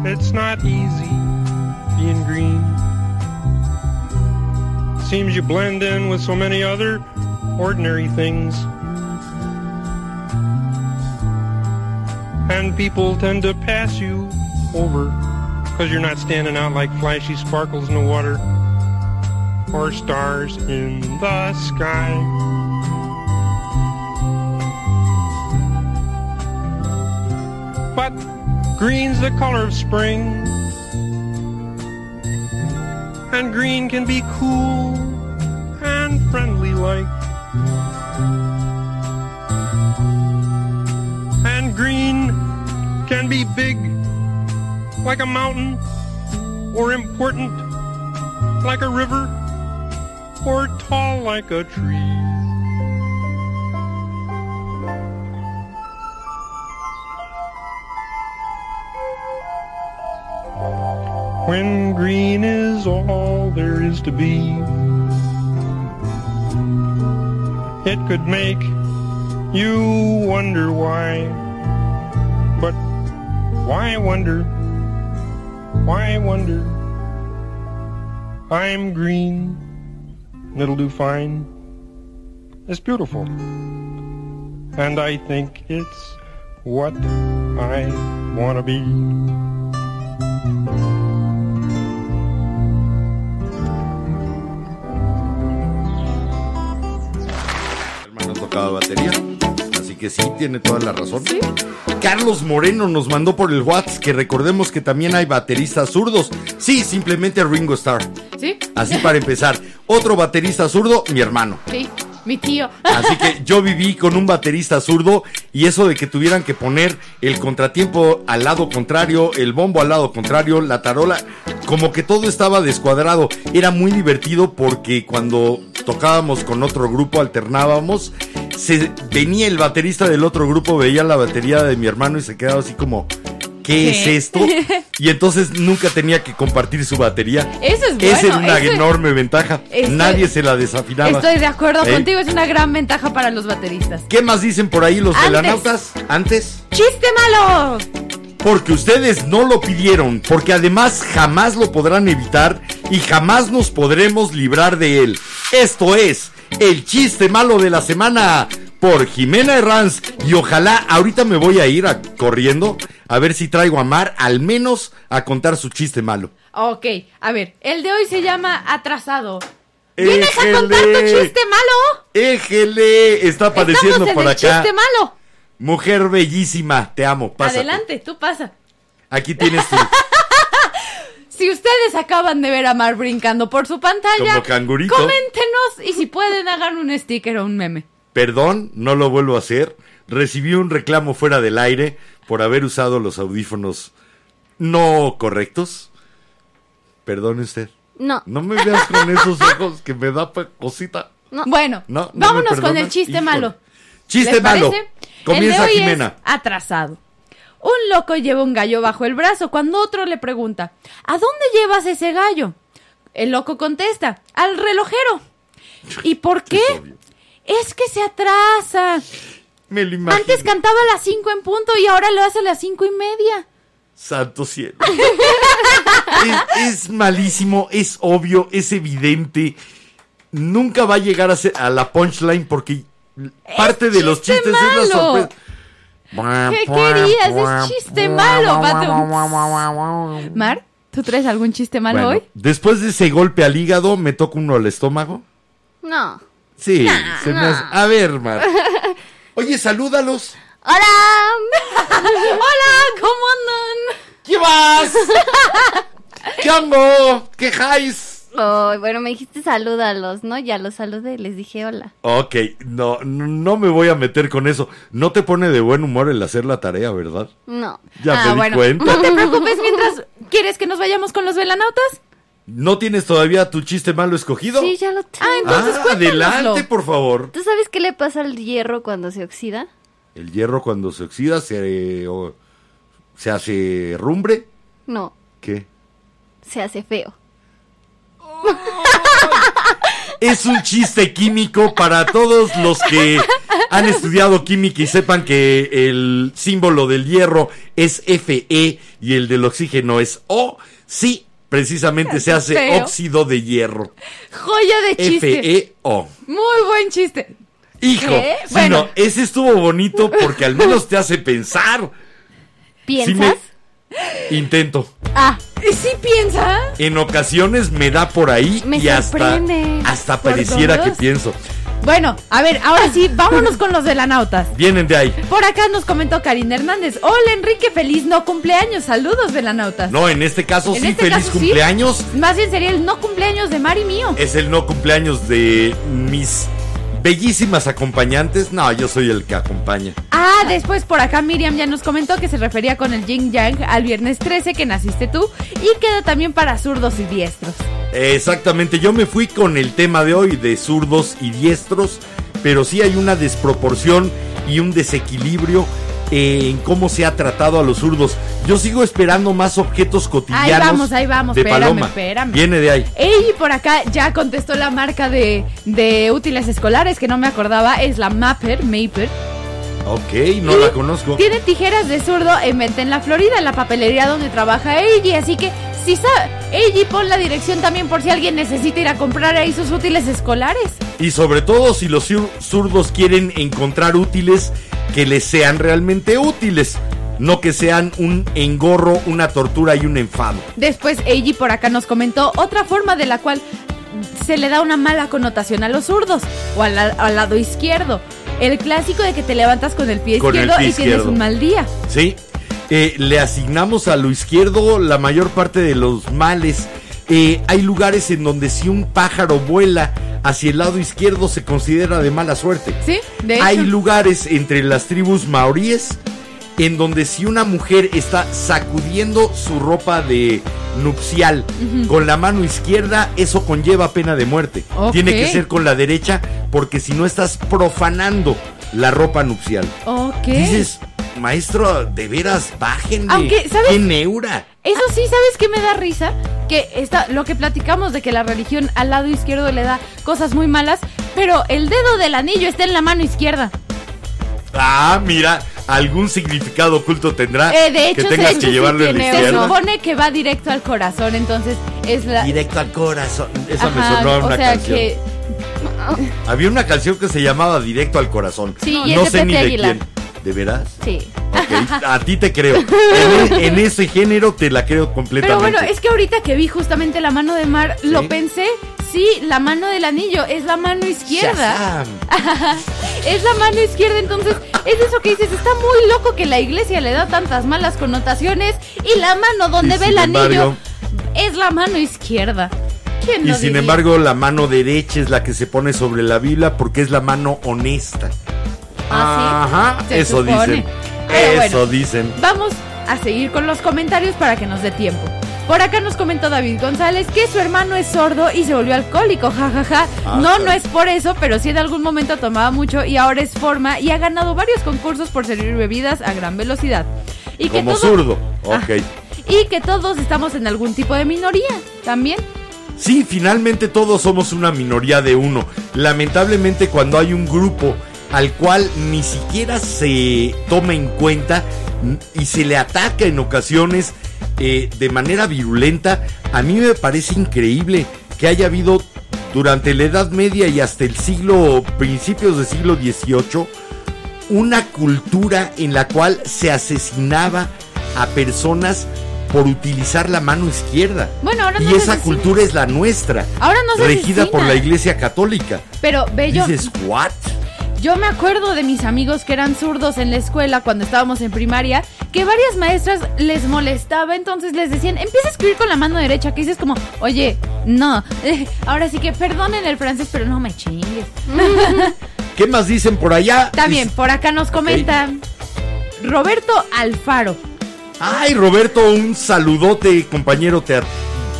It's not easy being green. Seems you blend in with so many other ordinary things. And people tend to pass you over because you're not standing out like flashy sparkles in the water or stars in the sky. But green's the color of spring and green can be cool and friendly like. Like a mountain or important like a river or tall like a tree. When green is all there is to be, it could make you wonder why. But why wonder? Why wonder? I'm green, and it'll do fine. It's beautiful. And I think it's what I want to be. hermano batería. Que sí, tiene toda la razón. Carlos Moreno nos mandó por el WhatsApp que recordemos que también hay bateristas zurdos. Sí, simplemente Ringo Starr. ¿Sí? Así para empezar. Otro baterista zurdo, mi hermano. Sí, mi tío. Así que yo viví con un baterista zurdo y eso de que tuvieran que poner el contratiempo al lado contrario, el bombo al lado contrario, la tarola, como que todo estaba descuadrado. Era muy divertido porque cuando tocábamos con otro grupo, alternábamos, se venía el baterista del otro grupo, veía la batería de mi hermano y se quedaba así como, ¿qué, es esto? [laughs] Y entonces nunca tenía que compartir su batería. Eso es una enorme ventaja. Estoy- Nadie se la desafinaba. Estoy de acuerdo ¿Eh? contigo, es una gran ventaja para los bateristas. ¿Qué más dicen por ahí los Antes. velanautas? Antes. ¡Chiste malo! Porque ustedes no lo pidieron, porque además jamás lo podrán evitar y jamás nos podremos librar de él. Esto es el chiste malo de la semana por Jimena Herranz y ojalá ahorita me voy a ir a- corriendo a ver si traigo a Mar al menos a contar su chiste malo. Ok, a ver, el de hoy se llama Atrasado. ¿Vienes a contar tu chiste malo? Éjele, está apareciendo Estamos en por el acá. chiste malo. Mujer bellísima, te amo. Pásate. Adelante, tú pasa. Aquí tienes tu [laughs] Si ustedes acaban de ver a Mar brincando por su pantalla, Como cangurito. coméntenos y si pueden hagan un sticker o un meme. Perdón, no lo vuelvo a hacer. Recibí un reclamo fuera del aire por haber usado los audífonos no correctos. Perdone usted. No. No me veas con esos [laughs] ojos que me da cosita. Bueno, No, no vámonos con el chiste Híjole. malo. Chiste ¿Les malo. parece? Comienza el de hoy Jimena. Es atrasado. Un loco lleva un gallo bajo el brazo cuando otro le pregunta, ¿a dónde llevas ese gallo? El loco contesta, al relojero. ¿Y por [laughs] qué? Es que se atrasa. Me lo imagino. Antes cantaba a las 5 en punto y ahora lo hace a las cinco y media. Santo cielo. es, es malísimo, es obvio, es evidente. Nunca va a llegar a, ser- a la punchline porque parte de los chiste chistes es la sorpresa. ¿Qué querías? Es chiste malo, vato. Mar, ¿tú traes algún chiste malo Bueno, hoy? después de ese golpe al hígado, ¿me toca uno al estómago? No. Sí, se me hace- A ver, Mar. [laughs] Oye, salúdalos. ¡Hola! [laughs] Hola, ¿cómo andan? ¿Qué vas? [laughs] ¿Qué hago? ¿Qué jais? Oh, bueno, me dijiste salúdalos, ¿no? Ya los saludé, les dije hola. Ok, no, no me voy a meter con eso. No te pone de buen humor el hacer la tarea, ¿verdad? No. Ya ah, me di bueno. cuenta. No te preocupes [laughs] mientras. ¿Quieres que nos vayamos con los velanautas? ¿No tienes todavía tu chiste malo escogido? Sí, ya lo tengo. Ah, entonces Ah, adelante, por favor. ¿Tú sabes qué le pasa al hierro cuando se oxida? El hierro cuando se oxida se, o- se hace rumbre. No, ¿Qué? se hace feo. Es un chiste químico para todos los que han estudiado química y sepan que el símbolo del hierro es Fe y el del oxígeno es O. Sí, precisamente se hace Feo. óxido de hierro. Joya de chiste. F-E-O. Muy buen chiste. Hijo, ¿Qué? sí, Bueno. no, ese estuvo bonito porque al menos te hace pensar. ¿Piensas? Me- Intento. Ah, ¿sí piensa? En ocasiones me da por ahí Me y hasta, hasta pareciera que pienso. Bueno, a ver, ahora sí, vámonos con los velanautas. Vienen de ahí. Por acá nos comentó Karina Hernández. Hola Enrique, feliz no cumpleaños. Saludos, velanautas. No, en este caso En sí, este feliz caso sí. cumpleaños. Más bien sería el no cumpleaños de Mari mío. Es el no cumpleaños de mis bellísimas acompañantes. No, yo soy el que acompaña. Ah, después por acá Miriam ya nos comentó que se refería con el Yin Yang al viernes 13 que naciste tú y queda también para zurdos y diestros. Exactamente, yo me fui con el tema de hoy de zurdos y diestros, pero sí hay una desproporción y un desequilibrio en cómo se ha tratado a los zurdos. Yo sigo esperando más objetos cotidianos. Ahí vamos, ahí vamos, de espérame, Paloma. espérame. Viene de ahí. Ey, por acá ya contestó la marca de, de útiles escolares que no me acordaba, es la Mapper, Maper. Ok, no Y la conozco. Tiene tijeras de zurdo en venta en la Florida, en la papelería donde trabaja Eiji. Así que, si sabe, Eiji, pon la dirección también por si alguien necesita ir a comprar ahí sus útiles escolares. Y sobre todo si los zur- zurdos quieren encontrar útiles que les sean realmente útiles. No que sean un engorro, una tortura y un enfado. Después, Eiji por acá nos comentó otra forma de la cual se le da una mala connotación a los zurdos o al, la- al lado izquierdo. El clásico de que te levantas con el pie Con el izquierdo pie y tienes un mal día. ¿Sí? Eh, le asignamos a lo izquierdo la mayor parte de los males. Eh, hay lugares en donde si un pájaro vuela hacia el lado izquierdo se considera de mala suerte. ¿Sí? De hecho. Hay lugares entre las tribus maoríes en donde si una mujer está sacudiendo su ropa de nupcial con la mano izquierda, eso conlleva pena de muerte. Tiene que ser con la derecha porque si no estás profanando la ropa nupcial. Ok. Dices, maestro, de veras, bájenle. Aunque, ¿sabes? ¡Qué neura! Eso sí, ¿sabes qué me da risa? Que está, lo que platicamos de que la religión al lado izquierdo le da cosas muy malas, pero el dedo del anillo está en la mano izquierda. Ah, mira, algún significado oculto tendrá Eh, de hecho, que tengas que sí llevarlo en la tiene Se izquierda. supone que va directo al corazón, entonces es la... Directo al corazón. Esa me Ajá, sonó a una o sea canción. que... Había una canción que se llamaba Directo al corazón. Sí, y es no de sé ni de Aguilar. quién. ¿De veras? Sí. A ti te creo. En, e- en ese género te la creo completamente. Pero bueno, es que ahorita que vi justamente la mano de Mar, lo pensé, sí, la mano del anillo es la mano izquierda. [laughs] Es la mano izquierda, entonces es eso que dices, está muy loco que la iglesia le da tantas malas connotaciones y la mano donde Y ve el anillo es la mano izquierda. ¿Quién Y sin diría? embargo, la mano derecha es la que se pone sobre la Biblia porque es la mano honesta. ¿Ah, Ajá, Se eso supone. dicen. Pero eso bueno. dicen. Vamos a seguir con los comentarios para que nos dé tiempo. Por acá nos comentó David González que su hermano es sordo y se volvió alcohólico, jajaja. Ah, no, no es por eso, pero sí en algún momento tomaba mucho y ahora es forma y ha ganado varios concursos por servir bebidas a gran velocidad. Y Como todo- zurdo. Ah, Ok. y que todos estamos en algún tipo de minoría también. Sí, finalmente todos somos una minoría de uno. Lamentablemente cuando hay un grupo al cual ni siquiera se toma en cuenta y se le ataca en ocasiones eh, de manera virulenta, a mí me parece increíble que haya habido durante la Edad Media y hasta el siglo, principios del siglo XVIII, una cultura en la cual se asesinaba a personas por utilizar la mano izquierda. Bueno, ahora no y esa asesina. cultura es la nuestra, Ahora no se regida por la Iglesia Católica. Pero, Bello, Dices, ¿what? Yo me acuerdo de mis amigos que eran zurdos en la escuela cuando estábamos en primaria, que varias maestras les molestaba, entonces les decían, empieza a escribir con la mano derecha, que dices como, oye, no, eh, ahora sí que perdonen el francés, pero no me chingues. [laughs] ¿Qué más dicen por allá? También, por acá nos comenta Roberto Alfaro. Ay, Roberto, un saludote, compañero tea-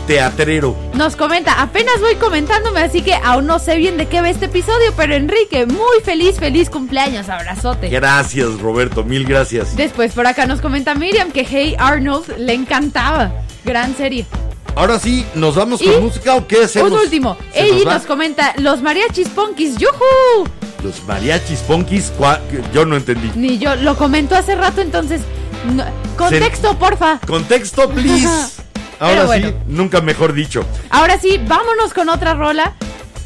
teatrero. Nos comenta, apenas voy comentándome, así que aún no sé bien de qué va este episodio, pero Enrique, muy feliz, feliz cumpleaños, abrazote. Gracias, Roberto, mil gracias. Después por acá nos comenta Miriam que Hey Arnold le encantaba. Gran serie. Ahora sí, ¿nos vamos con música o qué hacemos? Un último. ¿Se Ella nos comenta los mariachis punkis. ¡Yujú! Los mariachis punkis, yo no entendí. Ni yo lo comentó hace rato, entonces. no- contexto, porfa. Contexto, please. Ahora bueno. sí, nunca mejor dicho. Ahora sí, vámonos con otra rola.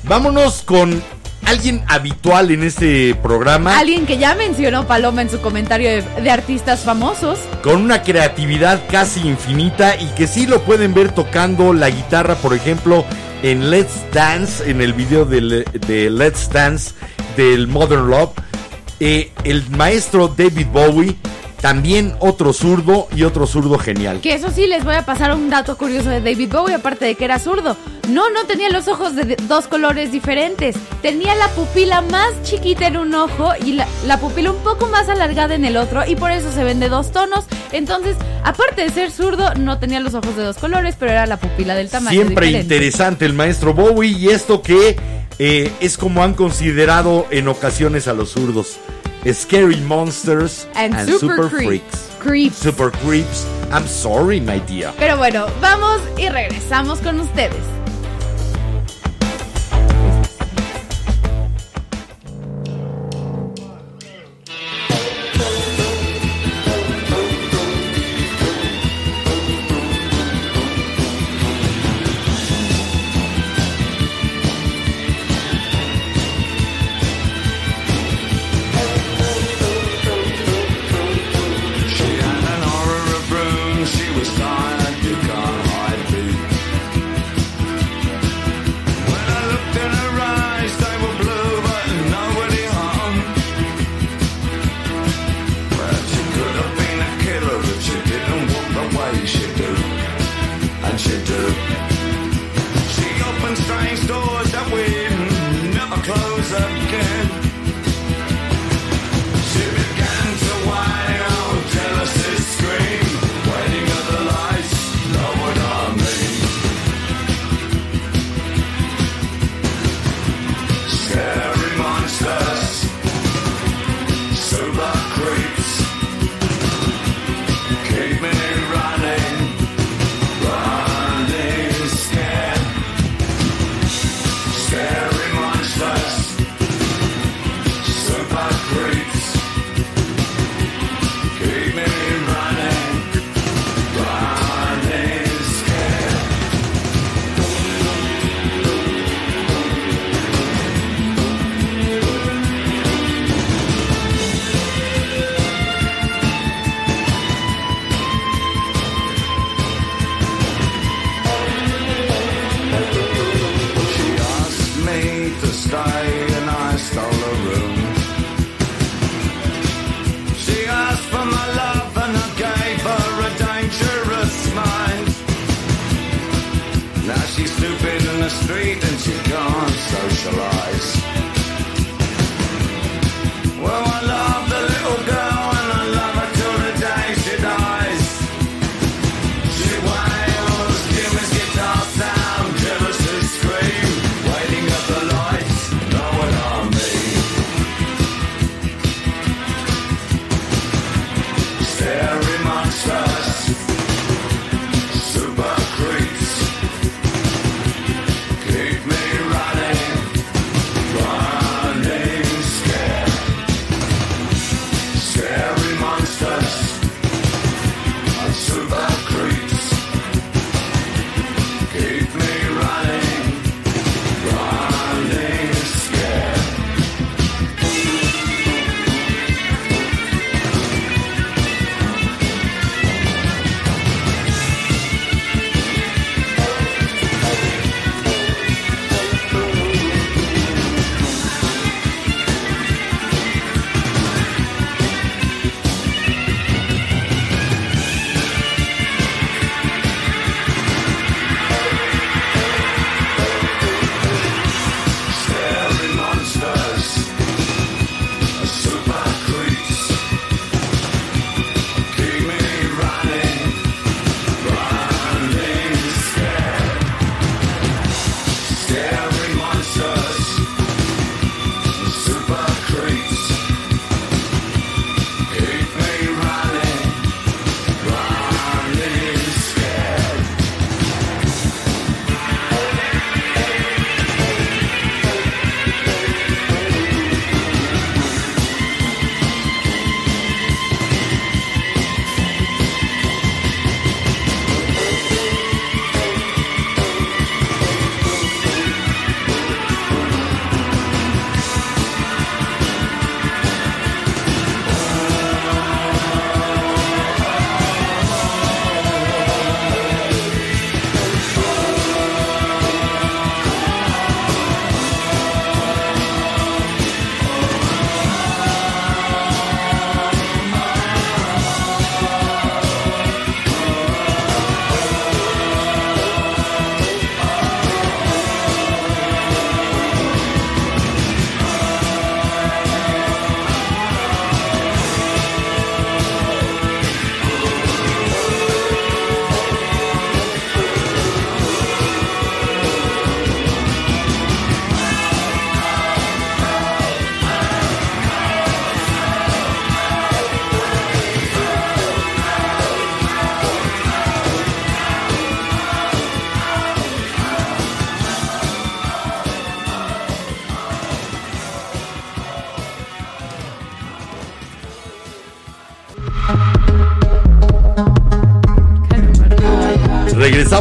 Vámonos con alguien habitual en este programa, Alguien que ya mencionó Paloma en su comentario de, de artistas famosos. con una creatividad casi infinita y que sí lo pueden ver tocando la guitarra, por ejemplo, en Let's Dance, en el video de Let's Dance del Modern Love. Eh, el maestro David Bowie, también otro zurdo y otro zurdo genial. Que eso sí, les voy a pasar un dato curioso de David Bowie, aparte de que era zurdo. No, no tenía los ojos de dos colores diferentes. Tenía la pupila más chiquita en un ojo y la, la pupila un poco más alargada en el otro, y por eso se ven de dos tonos. Entonces, aparte de ser zurdo, no tenía los ojos de dos colores, pero era la pupila del tamaño. Siempre diferente. interesante el maestro Bowie y esto que eh, es como han considerado en ocasiones a los zurdos. Scary Monsters And, and, super, Super, creep- Freaks. creeps. Super Creeps. I'm sorry, my dear. Pero bueno, vamos y regresamos con ustedes.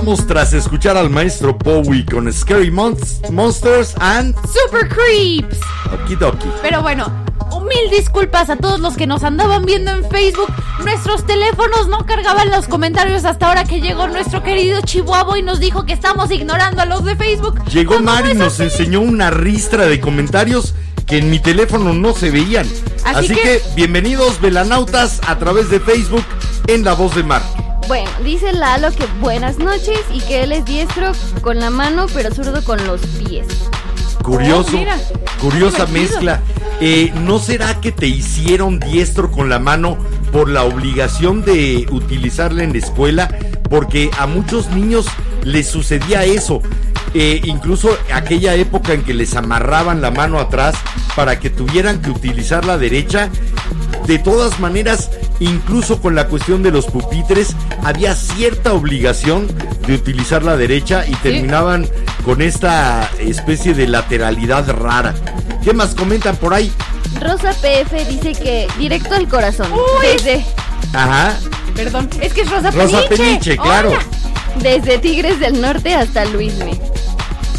Regresamos tras escuchar al maestro Bowie con Scary Monst- Monsters and Super Creeps. Okidoki. Pero bueno, mil disculpas a todos los que nos andaban viendo en Facebook. Nuestros teléfonos no cargaban los comentarios hasta ahora que llegó nuestro querido Chihuahua y nos dijo que estamos ignorando a los de Facebook. Llegó Mari y nos enseñó una ristra de comentarios que en mi teléfono no se veían. Así Así, que... que- bienvenidos velanautas a través de Facebook en La Voz de Mar. Dice Lalo que buenas noches y que él es diestro con la mano, pero zurdo con los pies. Curioso, Oh, mira, curiosa mezcla. Eh, ¿No será que te hicieron diestro con la mano por la obligación de utilizarla en la escuela? Porque a muchos niños les sucedía eso. Eh, incluso aquella época en que les amarraban la mano atrás para que tuvieran que utilizar la derecha. De todas maneras, incluso con la cuestión de los pupitres, había cierta obligación de utilizar la derecha y terminaban con esta especie de lateralidad rara. ¿Qué más comentan por ahí? Rosa PF dice que directo al corazón. Uy. Desde, Ajá. Perdón, es que es Rosa, Rosa Peniche. Peniche, claro. Hola. desde Tigres del Norte hasta Luisme.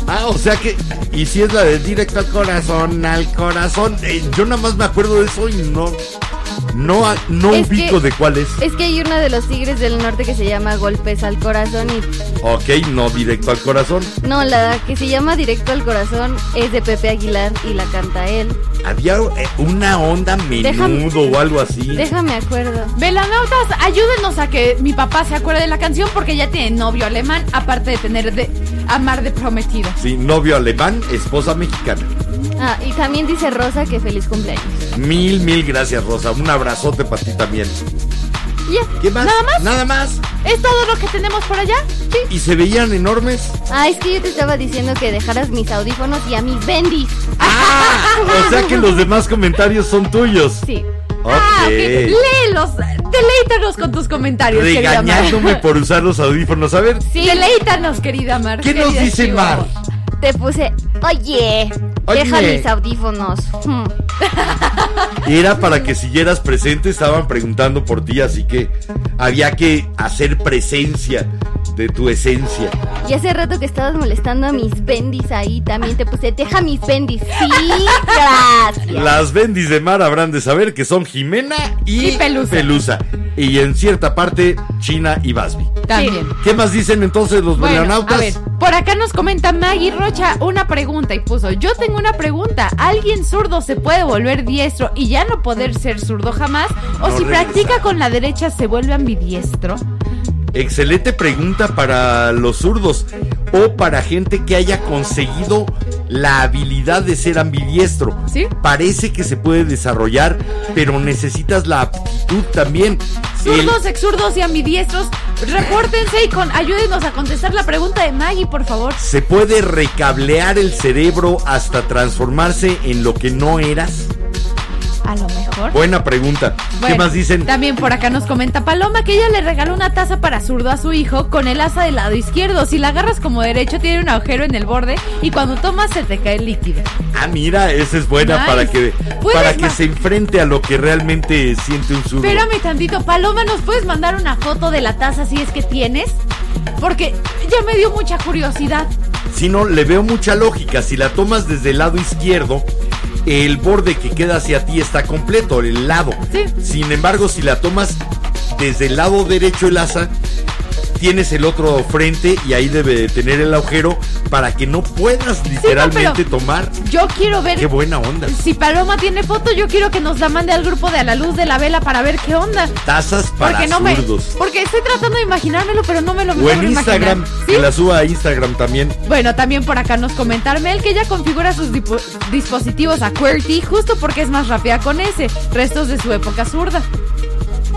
Ah, o sea que. Y si es la de directo al corazón, al corazón. eh, yo nada más me acuerdo de eso y no. No, no Es ubico que- de cuál es. Es que hay una de los Tigres del Norte que se llama Golpes al Corazón y Ok, no directo al corazón. no, la que se llama Directo al Corazón es de Pepe Aguilar y la canta él. Había eh, una onda menudo Déjame- o algo así. Déjame acuerdo. Velanautas, ayúdenos a que mi papá se acuerde de la canción porque ya tiene novio alemán, aparte de tener de amar de prometido. Sí, novio alemán, esposa mexicana. Ah, y también dice Rosa que feliz cumpleaños. Mil, mil gracias, Rosa. Un abrazote para ti también. Ya. ¿Qué más? ¿Nada más? Nada más. ¿Es todo lo que tenemos por allá? Sí. Y se veían enormes. Ah, es que yo te estaba diciendo que dejaras mis audífonos y a mis bendis. Ah, o sea que los demás comentarios son tuyos. Sí. Ah, Ok. ok. Léelos, deleítanos con tus comentarios, querida Mar. Regañándome por usar los audífonos. A ver, Sí. Deleítanos, querida Mar. ¿qué nos dice Chihuahua. Mar? Te puse, oye, Oye. deja mis audífonos. Hmm. [laughs] [laughs] Era para que siguieras presente, estaban preguntando por ti, así que había que hacer presencia de tu esencia. Y hace rato que estabas molestando a mis bendis ahí, también te puse, deja mis bendis. Sí, gracias. Las bendis de mar habrán de saber que son Jimena y, Y Pelusa. Y en cierta parte, China y Basby. También. ¿Qué más dicen entonces los Bueno, a ver, por acá nos comenta Maggie Rocha una pregunta y puso, yo tengo una pregunta, ¿alguien zurdo se puede volver diestro y ya no poder ser zurdo jamás? ¿O No si regresa. practica con la derecha se vuelve ambidiestro? Excelente pregunta para los zurdos o para gente que haya conseguido la habilidad de ser ambidiestro. ¿Sí? Parece que se puede desarrollar, pero necesitas la aptitud también. El- Zurdos, exurdos y ambidiestros, repórtense y con, ayúdenos a contestar la pregunta de Maggie, por favor. ¿Se puede recablear el cerebro hasta transformarse en lo que no eras? A lo mejor. Buena pregunta. ¿Qué más dicen? También por acá nos comenta Paloma que ella le regaló una taza para zurdo a su hijo con el asa del lado izquierdo. Si la agarras como derecho tiene un agujero en el borde y cuando tomas se te cae el líquido. Ah, mira, esa es buena Nice. para que para que se enfrente a lo que realmente siente un zurdo. Espérame tantito, Paloma, ¿nos puedes mandar una foto de la taza si es que tienes? Porque ya me dio mucha curiosidad. Si no, le veo mucha lógica. Si la tomas desde el lado izquierdo, el borde que queda hacia ti está completo, el lado. Sí. Sin embargo, si la tomas desde el lado derecho el asa, tienes el otro frente y ahí debe de tener el agujero para que no puedas literalmente tomar. Yo quiero ver Qué buena onda. si Paloma tiene foto, yo quiero que nos la mande al grupo de A la Luz de la Vela para ver qué onda. Tazas para Porque no me porque estoy tratando de imaginármelo, pero no me lo O en Instagram, que la suba a Instagram también. Bueno, también por acá nos comenta Armel que ella configura sus dispositivos a QWERTY justo porque es más rápida con ese, restos de su época zurda.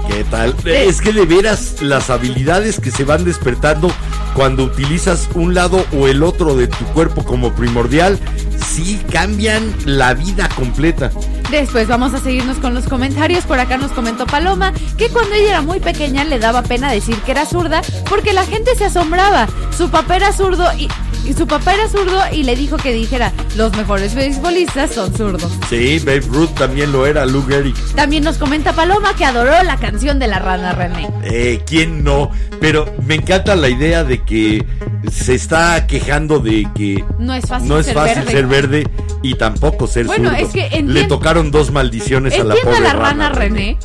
¿Qué tal? Es que de veras las habilidades que se van despertando cuando utilizas un lado o el otro de tu cuerpo como primordial, sí cambian la vida completa. Después vamos a seguirnos con los comentarios. Por acá nos comentó Paloma que cuando ella era muy pequeña le daba pena decir que era zurda porque la gente se asombraba. Su papá era zurdo y y su papá era zurdo y le dijo que dijera, los mejores beisbolistas son zurdos. Sí, Babe Ruth también lo era, Lou Gehrig. También nos comenta Paloma que adoró la canción de la rana René. Eh, ¿quién no? Pero me encanta la idea de que se está quejando de que No es fácil no es ser fácil verde. ser verde y tampoco ser Bueno, zurdo. es que Le tocaron dos maldiciones a la pobre a la rana René,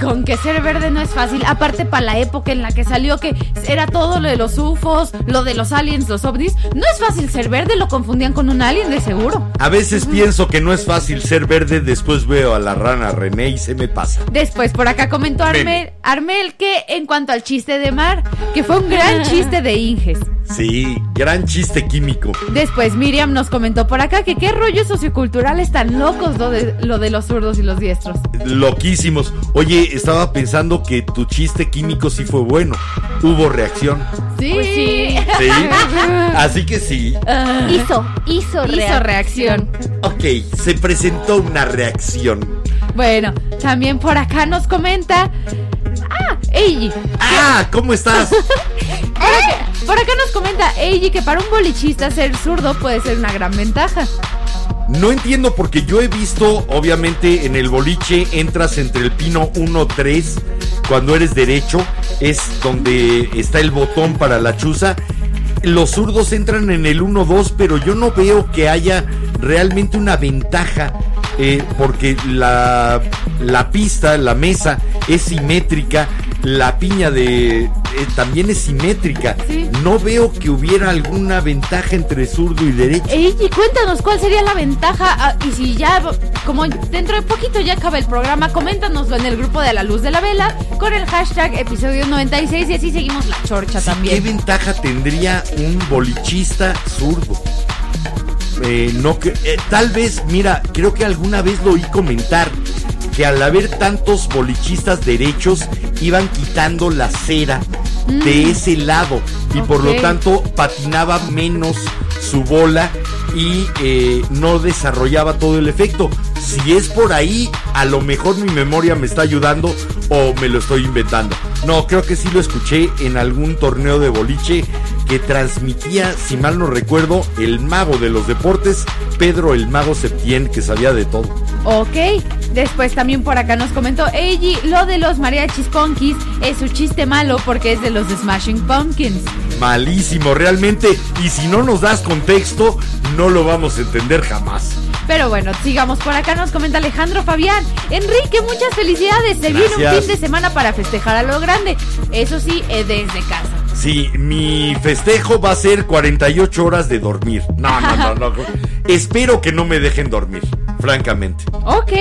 con que ser verde no es fácil. Aparte, para la época en la que salió, que era todo lo de los UFOs, lo de los aliens, los ovnis. No es fácil ser verde, lo confundían con un alien de seguro. A veces pienso que no es fácil ser verde, después veo a la rana René y se me pasa. Después, por acá comentó Armel. Armel que en cuanto al chiste de Mar, que fue un gran [laughs] chiste de Inges. Sí, gran chiste químico. Después, Miriam nos comentó por acá que qué rollos socioculturales tan locos lo de, lo de los zurdos y los diestros. Loquísimos. Oye, estaba pensando que tu chiste químico sí fue bueno. Hubo reacción. Sí, Pues sí. Sí. Así que sí. Hizo, hizo, Hizo reacción. Ok, se presentó una reacción. Bueno, también por acá nos comenta. Ah, Eiji. Ah, ¿cómo estás? [laughs] Por acá nos comenta Eiji que para un bolichista ser zurdo puede ser una gran ventaja. No entiendo porque yo he visto, obviamente, en el boliche entras entre el pino 1-3 cuando eres derecho, es donde está el botón para la chuza. Los zurdos entran en el 1-2, pero yo no veo que haya realmente una ventaja eh, porque la, la pista, la mesa es simétrica, la piña de eh, también es simétrica. Sí. No veo que hubiera alguna ventaja entre zurdo y derecho. Eiji, cuéntanos cuál sería la ventaja ah, y si ya, como dentro de poquito ya acaba el programa, coméntanoslo en el grupo de La Luz de la Vela con el hashtag episodio 96 y así seguimos la chorcha Sí, ¿Qué también. ventaja tendría un bolichista zurdo? Eh, no que, eh, tal vez, mira, creo que alguna vez lo oí comentar que al haber tantos bolichistas derechos iban quitando la cera de ese lado y por lo tanto patinaba menos su bola y eh, no desarrollaba todo el efecto. Si es por ahí, a lo mejor mi memoria me está ayudando o me lo estoy inventando. No, creo que sí lo escuché en algún torneo de boliche que transmitía, si mal no recuerdo, el mago de los deportes, Pedro el mago Septién, que sabía de todo. Ok, después también por acá nos comentó Eiji, lo de los mariachis punkis es su chiste malo porque es de los Smashing Pumpkins. Malísimo, realmente. Y si no nos das contexto, no lo vamos a entender jamás. Pero bueno, sigamos por acá, nos comenta Alejandro Fabián. Enrique, muchas felicidades. Se viene un fin de semana para festejar a lo grande. Eso sí, eh, desde casa. Sí, mi festejo va a ser 48 horas de dormir. No, no, no, no. [laughs] Espero que no me dejen dormir, francamente. Ok.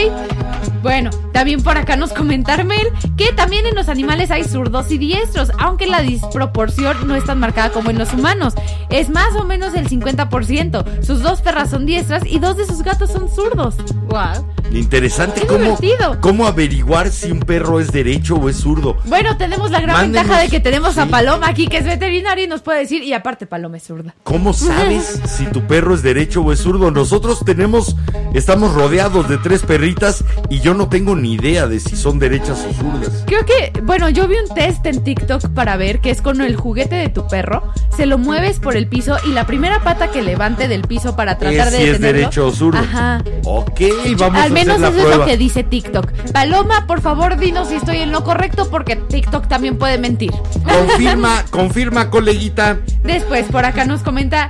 Bueno, también por acá nos comenta Armel que también en los animales hay zurdos y diestros, aunque la disproporción no es tan marcada como en los humanos. Es más o menos el 50%. Sus dos perras son diestras y dos de sus gatos son zurdos. Wow. Interesante Qué cómo, divertido. cómo averiguar si un perro es derecho o es zurdo. Bueno, tenemos la gran Mándenos- ventaja de que tenemos a sí. Paloma aquí, que es veterinaria y nos puede decir, y aparte Paloma es zurda. ¿Cómo sabes [laughs] si tu perro es derecho o es zurdo? Nosotros tenemos, estamos rodeados de tres perritas y yo no tengo ni idea de si son derechas o zurdas. Creo que, bueno, yo vi un test en TikTok para ver que es con el juguete de tu perro, se lo mueves por el piso y la primera pata que levante del piso para tratar Es de si es detenerlo. derecho o zurdo. Ajá. Ok, vamos Al a menos hacer la eso es lo que dice TikTok. Paloma, por favor, dinos si estoy en lo correcto porque TikTok también puede mentir. Confirma, [laughs] confirma, coleguita. Después, por acá nos comenta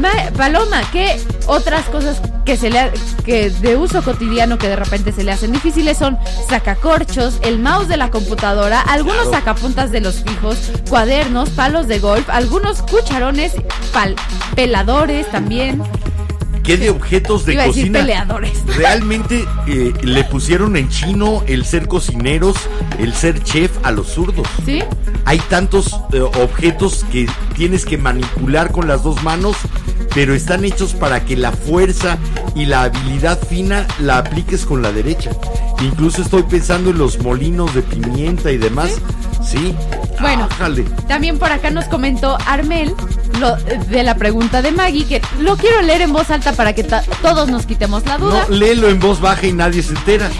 "Ma- Paloma, ¿qué otras cosas que se le ha- que de uso cotidiano que de repente se le hacen difíciles son sacacorchos, el mouse de la computadora, algunos Claro. sacapuntas de los fijos, cuadernos, palos de golf, algunos cucharones, peladores también. ¿Qué de objetos de Iba a decir cocina? peleadores. [laughs] Realmente eh, le pusieron en chino el ser cocineros, el ser chef a los zurdos. ¿Sí? Hay tantos eh, objetos que tienes que manipular con las dos manos, pero están hechos para que la fuerza y la habilidad fina la apliques con la derecha. Incluso estoy pensando en los molinos de pimienta y demás. Sí. Bueno. Ájale. También por acá nos comentó Armel lo, de la pregunta de Maggie, que lo quiero leer en voz alta para que todos nos quitemos la duda. No, léelo en voz baja y nadie se entera.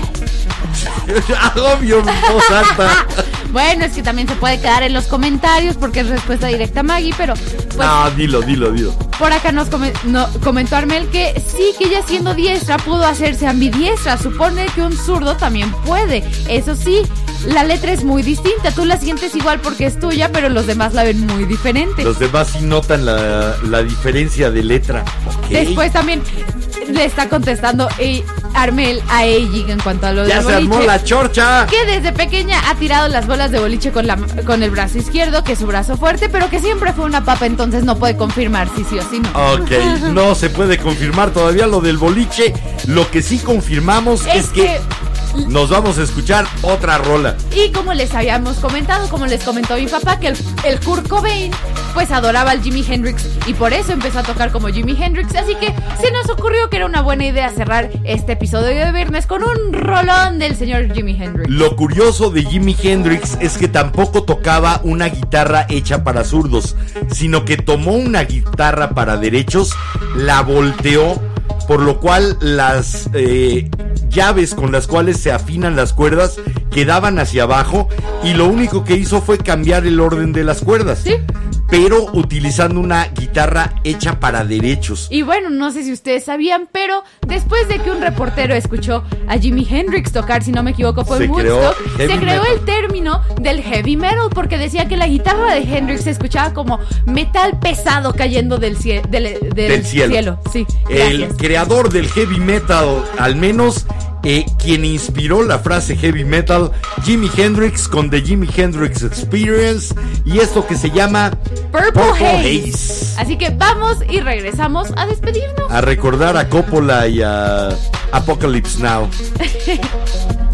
[laughs] Obvio, en voz alta. Bueno, es que también se puede quedar en los comentarios porque es respuesta directa a Maggie, pero pues no, dilo, dilo, dilo. por acá nos come- no- comentó Armel que sí, que ella siendo diestra pudo hacerse ambidiestra. Supone que un zurdo también puede. Eso sí, la letra es muy distinta. Tú la sientes igual porque es tuya, pero los demás la ven muy diferente. Los demás sí notan la, la diferencia de letra. Después también le está contestando Armel a Eiji en cuanto a lo Ya del se armó la chorcha. que desde pequeña ha tirado las bolas de boliche con, la, con el brazo izquierdo, que es su brazo fuerte, pero que siempre fue una papa, entonces no puede confirmar si sí o si no. Ok, no se puede confirmar todavía lo del boliche. Lo que sí confirmamos es, Es que, que- nos vamos a escuchar otra rola. Y como les habíamos comentado, como les comentó mi papá, que el, el Kurt Cobain pues adoraba al Jimi Hendrix y por eso empezó a tocar como Jimi Hendrix. Así que se nos ocurrió que era una buena idea cerrar este episodio de viernes con un rolón del señor Jimi Hendrix. Lo curioso de Jimi Hendrix es que tampoco tocaba una guitarra hecha para zurdos, sino que tomó una guitarra para derechos, la volteó, por lo cual las eh, llaves con las cuales se afinan las cuerdas quedaban hacia abajo y lo único que hizo fue cambiar el orden de las cuerdas. Pero utilizando una guitarra hecha para derechos. Y bueno, no sé si ustedes sabían, pero después de que un reportero escuchó a Jimi Hendrix tocar, si no me equivoco, fue Se en Woodstock, se creó el término del heavy metal porque decía que la guitarra de Hendrix se escuchaba como metal pesado cayendo del, del, del Del cielo. Sí, El creador del heavy metal, al menos eh, quien inspiró la frase heavy metal, Jimi Hendrix con The Jimi Hendrix Experience y esto que se llama Purple, Purple Haze. Haze. Así que vamos y regresamos a despedirnos. A recordar a Coppola y a Apocalypse Now. [laughs]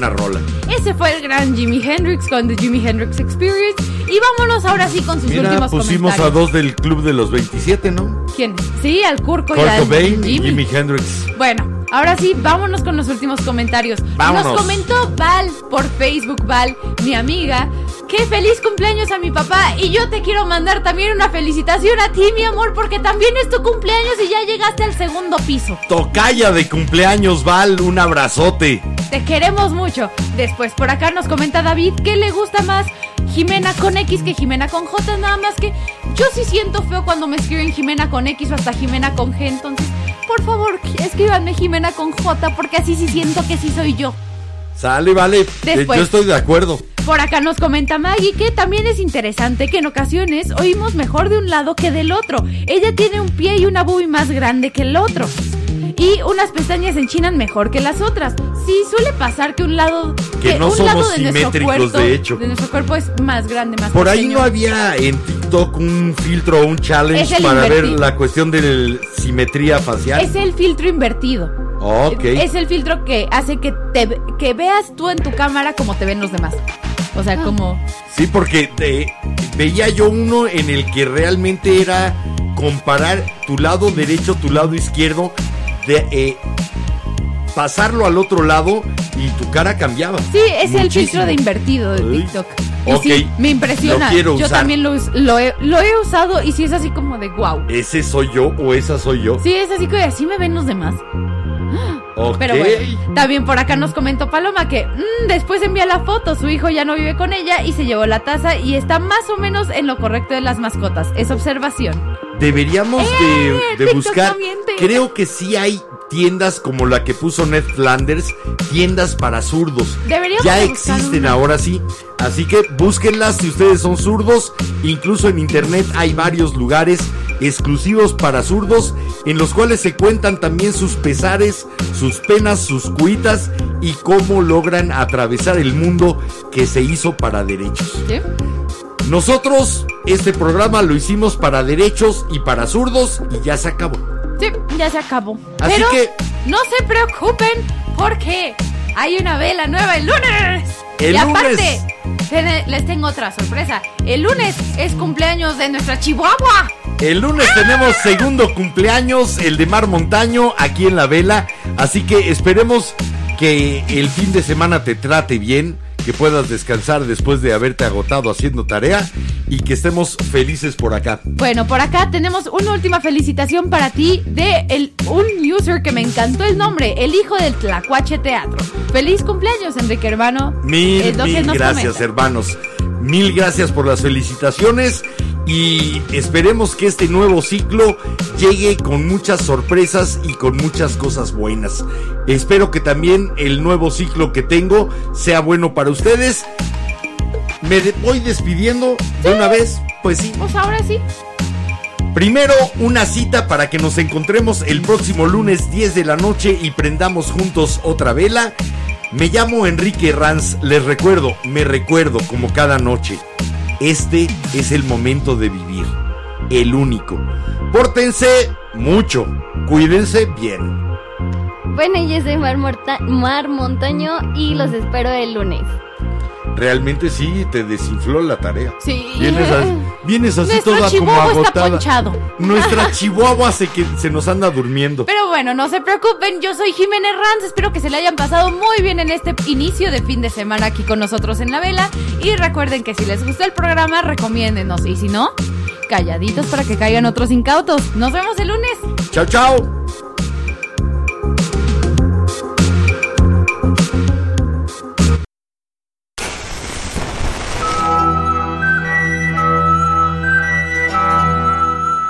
buena rola. Ese fue el gran Jimi Hendrix con The Jimi Hendrix Experience. Y vámonos ahora sí con sus Mira, últimos pusimos a dos del club de los 27, ¿no? ¿Quién? Sí, al Curco y al Cobain y Jimmy. Jimi Hendrix. Bueno, ahora sí, vámonos con los últimos comentarios. Vámonos. Nos comentó Val por Facebook, Val, mi amiga, que feliz cumpleaños a mi papá y yo te quiero mandar también una felicitación a ti, mi amor, porque también es tu cumpleaños y ya llegaste al segundo piso. Tocaya de cumpleaños, Val, un abrazote. Te queremos mucho. Después por acá nos comenta David que le gusta más Jimena con X que Jimena con J, nada más que yo sí siento feo cuando me escriben Jimena con X o hasta Jimena con G, entonces por favor escríbanme Jimena con J porque así sí siento que sí soy yo. Sale, vale. Eh, Después. Yo estoy de acuerdo. Por acá nos comenta Maggie que también es interesante que en ocasiones oímos mejor de un lado que del otro. Ella tiene un pie y una boobie más grande que el otro. Y unas pestañas se enchinan mejor que las otras. Sí, suele pasar que un lado... Que no un somos lado de nuestro simétricos, cuerpo, de hecho. De nuestro cuerpo es más grande, más Por ahí no había en TikTok un filtro o un challenge para ver la cuestión de la simetría facial. Es el filtro invertido. Ok. Es el filtro que hace que te que veas tú en tu cámara como te ven los demás. O Ah. sea, como... Sí, porque veía yo uno en el que realmente era comparar tu lado derecho, tu lado izquierdo, de eh, pasarlo al otro lado y tu cara cambiaba. Sí, es el filtro de invertido de. TikTok. Y Ok, sí, me impresiona. lo quiero Yo también lo, he, lo he usado y sí es así como de wow. ¿Ese soy yo o esa soy yo? Sí, es así que así me ven los demás. [gasps] Ok. Pero bueno, también por acá nos comentó Paloma que mm, después envía la foto, su hijo ya no vive con ella y se llevó la taza y está más o menos en lo correcto de las mascotas. Es observación. Deberíamos ¡Eh! de, de TikTok buscar. Creo que sí hay tiendas como la que puso Ned Flanders, tiendas para zurdos. Deberíamos ya existen una. ahora sí. Así que búsquenlas si ustedes son zurdos. Incluso en internet hay varios lugares exclusivos para zurdos en los cuales se cuentan también sus pesares, sus penas, sus cuitas y cómo logran atravesar el mundo que se hizo para derechos. Nosotros este programa lo hicimos para derechos y para zurdos y ya se acabó. Sí, ya se acabó. Así Pero que- no se preocupen porque hay una vela nueva el lunes. El y aparte, lunes. les tengo otra sorpresa. El lunes es cumpleaños de nuestra Chihuahua. El lunes tenemos segundo cumpleaños, el de Mar Montaño, aquí en la vela. Así que esperemos que el fin de semana te trate bien, que puedas descansar después de haberte agotado haciendo tarea y que estemos felices por acá. Bueno, por acá tenemos una última felicitación para ti de el, un user que me encantó el nombre, el hijo del Tlacuache Teatro. Feliz cumpleaños, Enrique hermano. Mil, que mil gracias, comenta. hermanos. Mil gracias por las felicitaciones y esperemos que este nuevo ciclo llegue con muchas sorpresas y con muchas cosas buenas. Espero que también el nuevo ciclo que tengo sea bueno para ustedes. Me voy despidiendo de una vez, pues sí. Pues ahora sí. Primero, una cita para que nos encontremos el próximo lunes 10 de la noche y prendamos juntos otra vela. Me llamo Enrique Ranz, les recuerdo, me recuerdo como cada noche. Este es el momento de vivir, el único. Pórtense mucho, cuídense bien. Bueno, yo soy Mar, Morta- Mar Montaño y los espero el lunes. Realmente sí, te desinfló la tarea. Sí. Vienes, a- vienes así Nuestro toda como está ponchado. Nuestra [laughs] chihuahua se, que, se nos anda durmiendo. Pero bueno, no se preocupen, yo soy Jiménez Ranz, espero que se le hayan pasado muy bien en este inicio de fin de semana aquí con nosotros en la vela. Y recuerden que si les gustó el programa, recomiéndenos. Y si no, calladitos para que caigan otros incautos. Nos vemos el lunes. Chao, chao.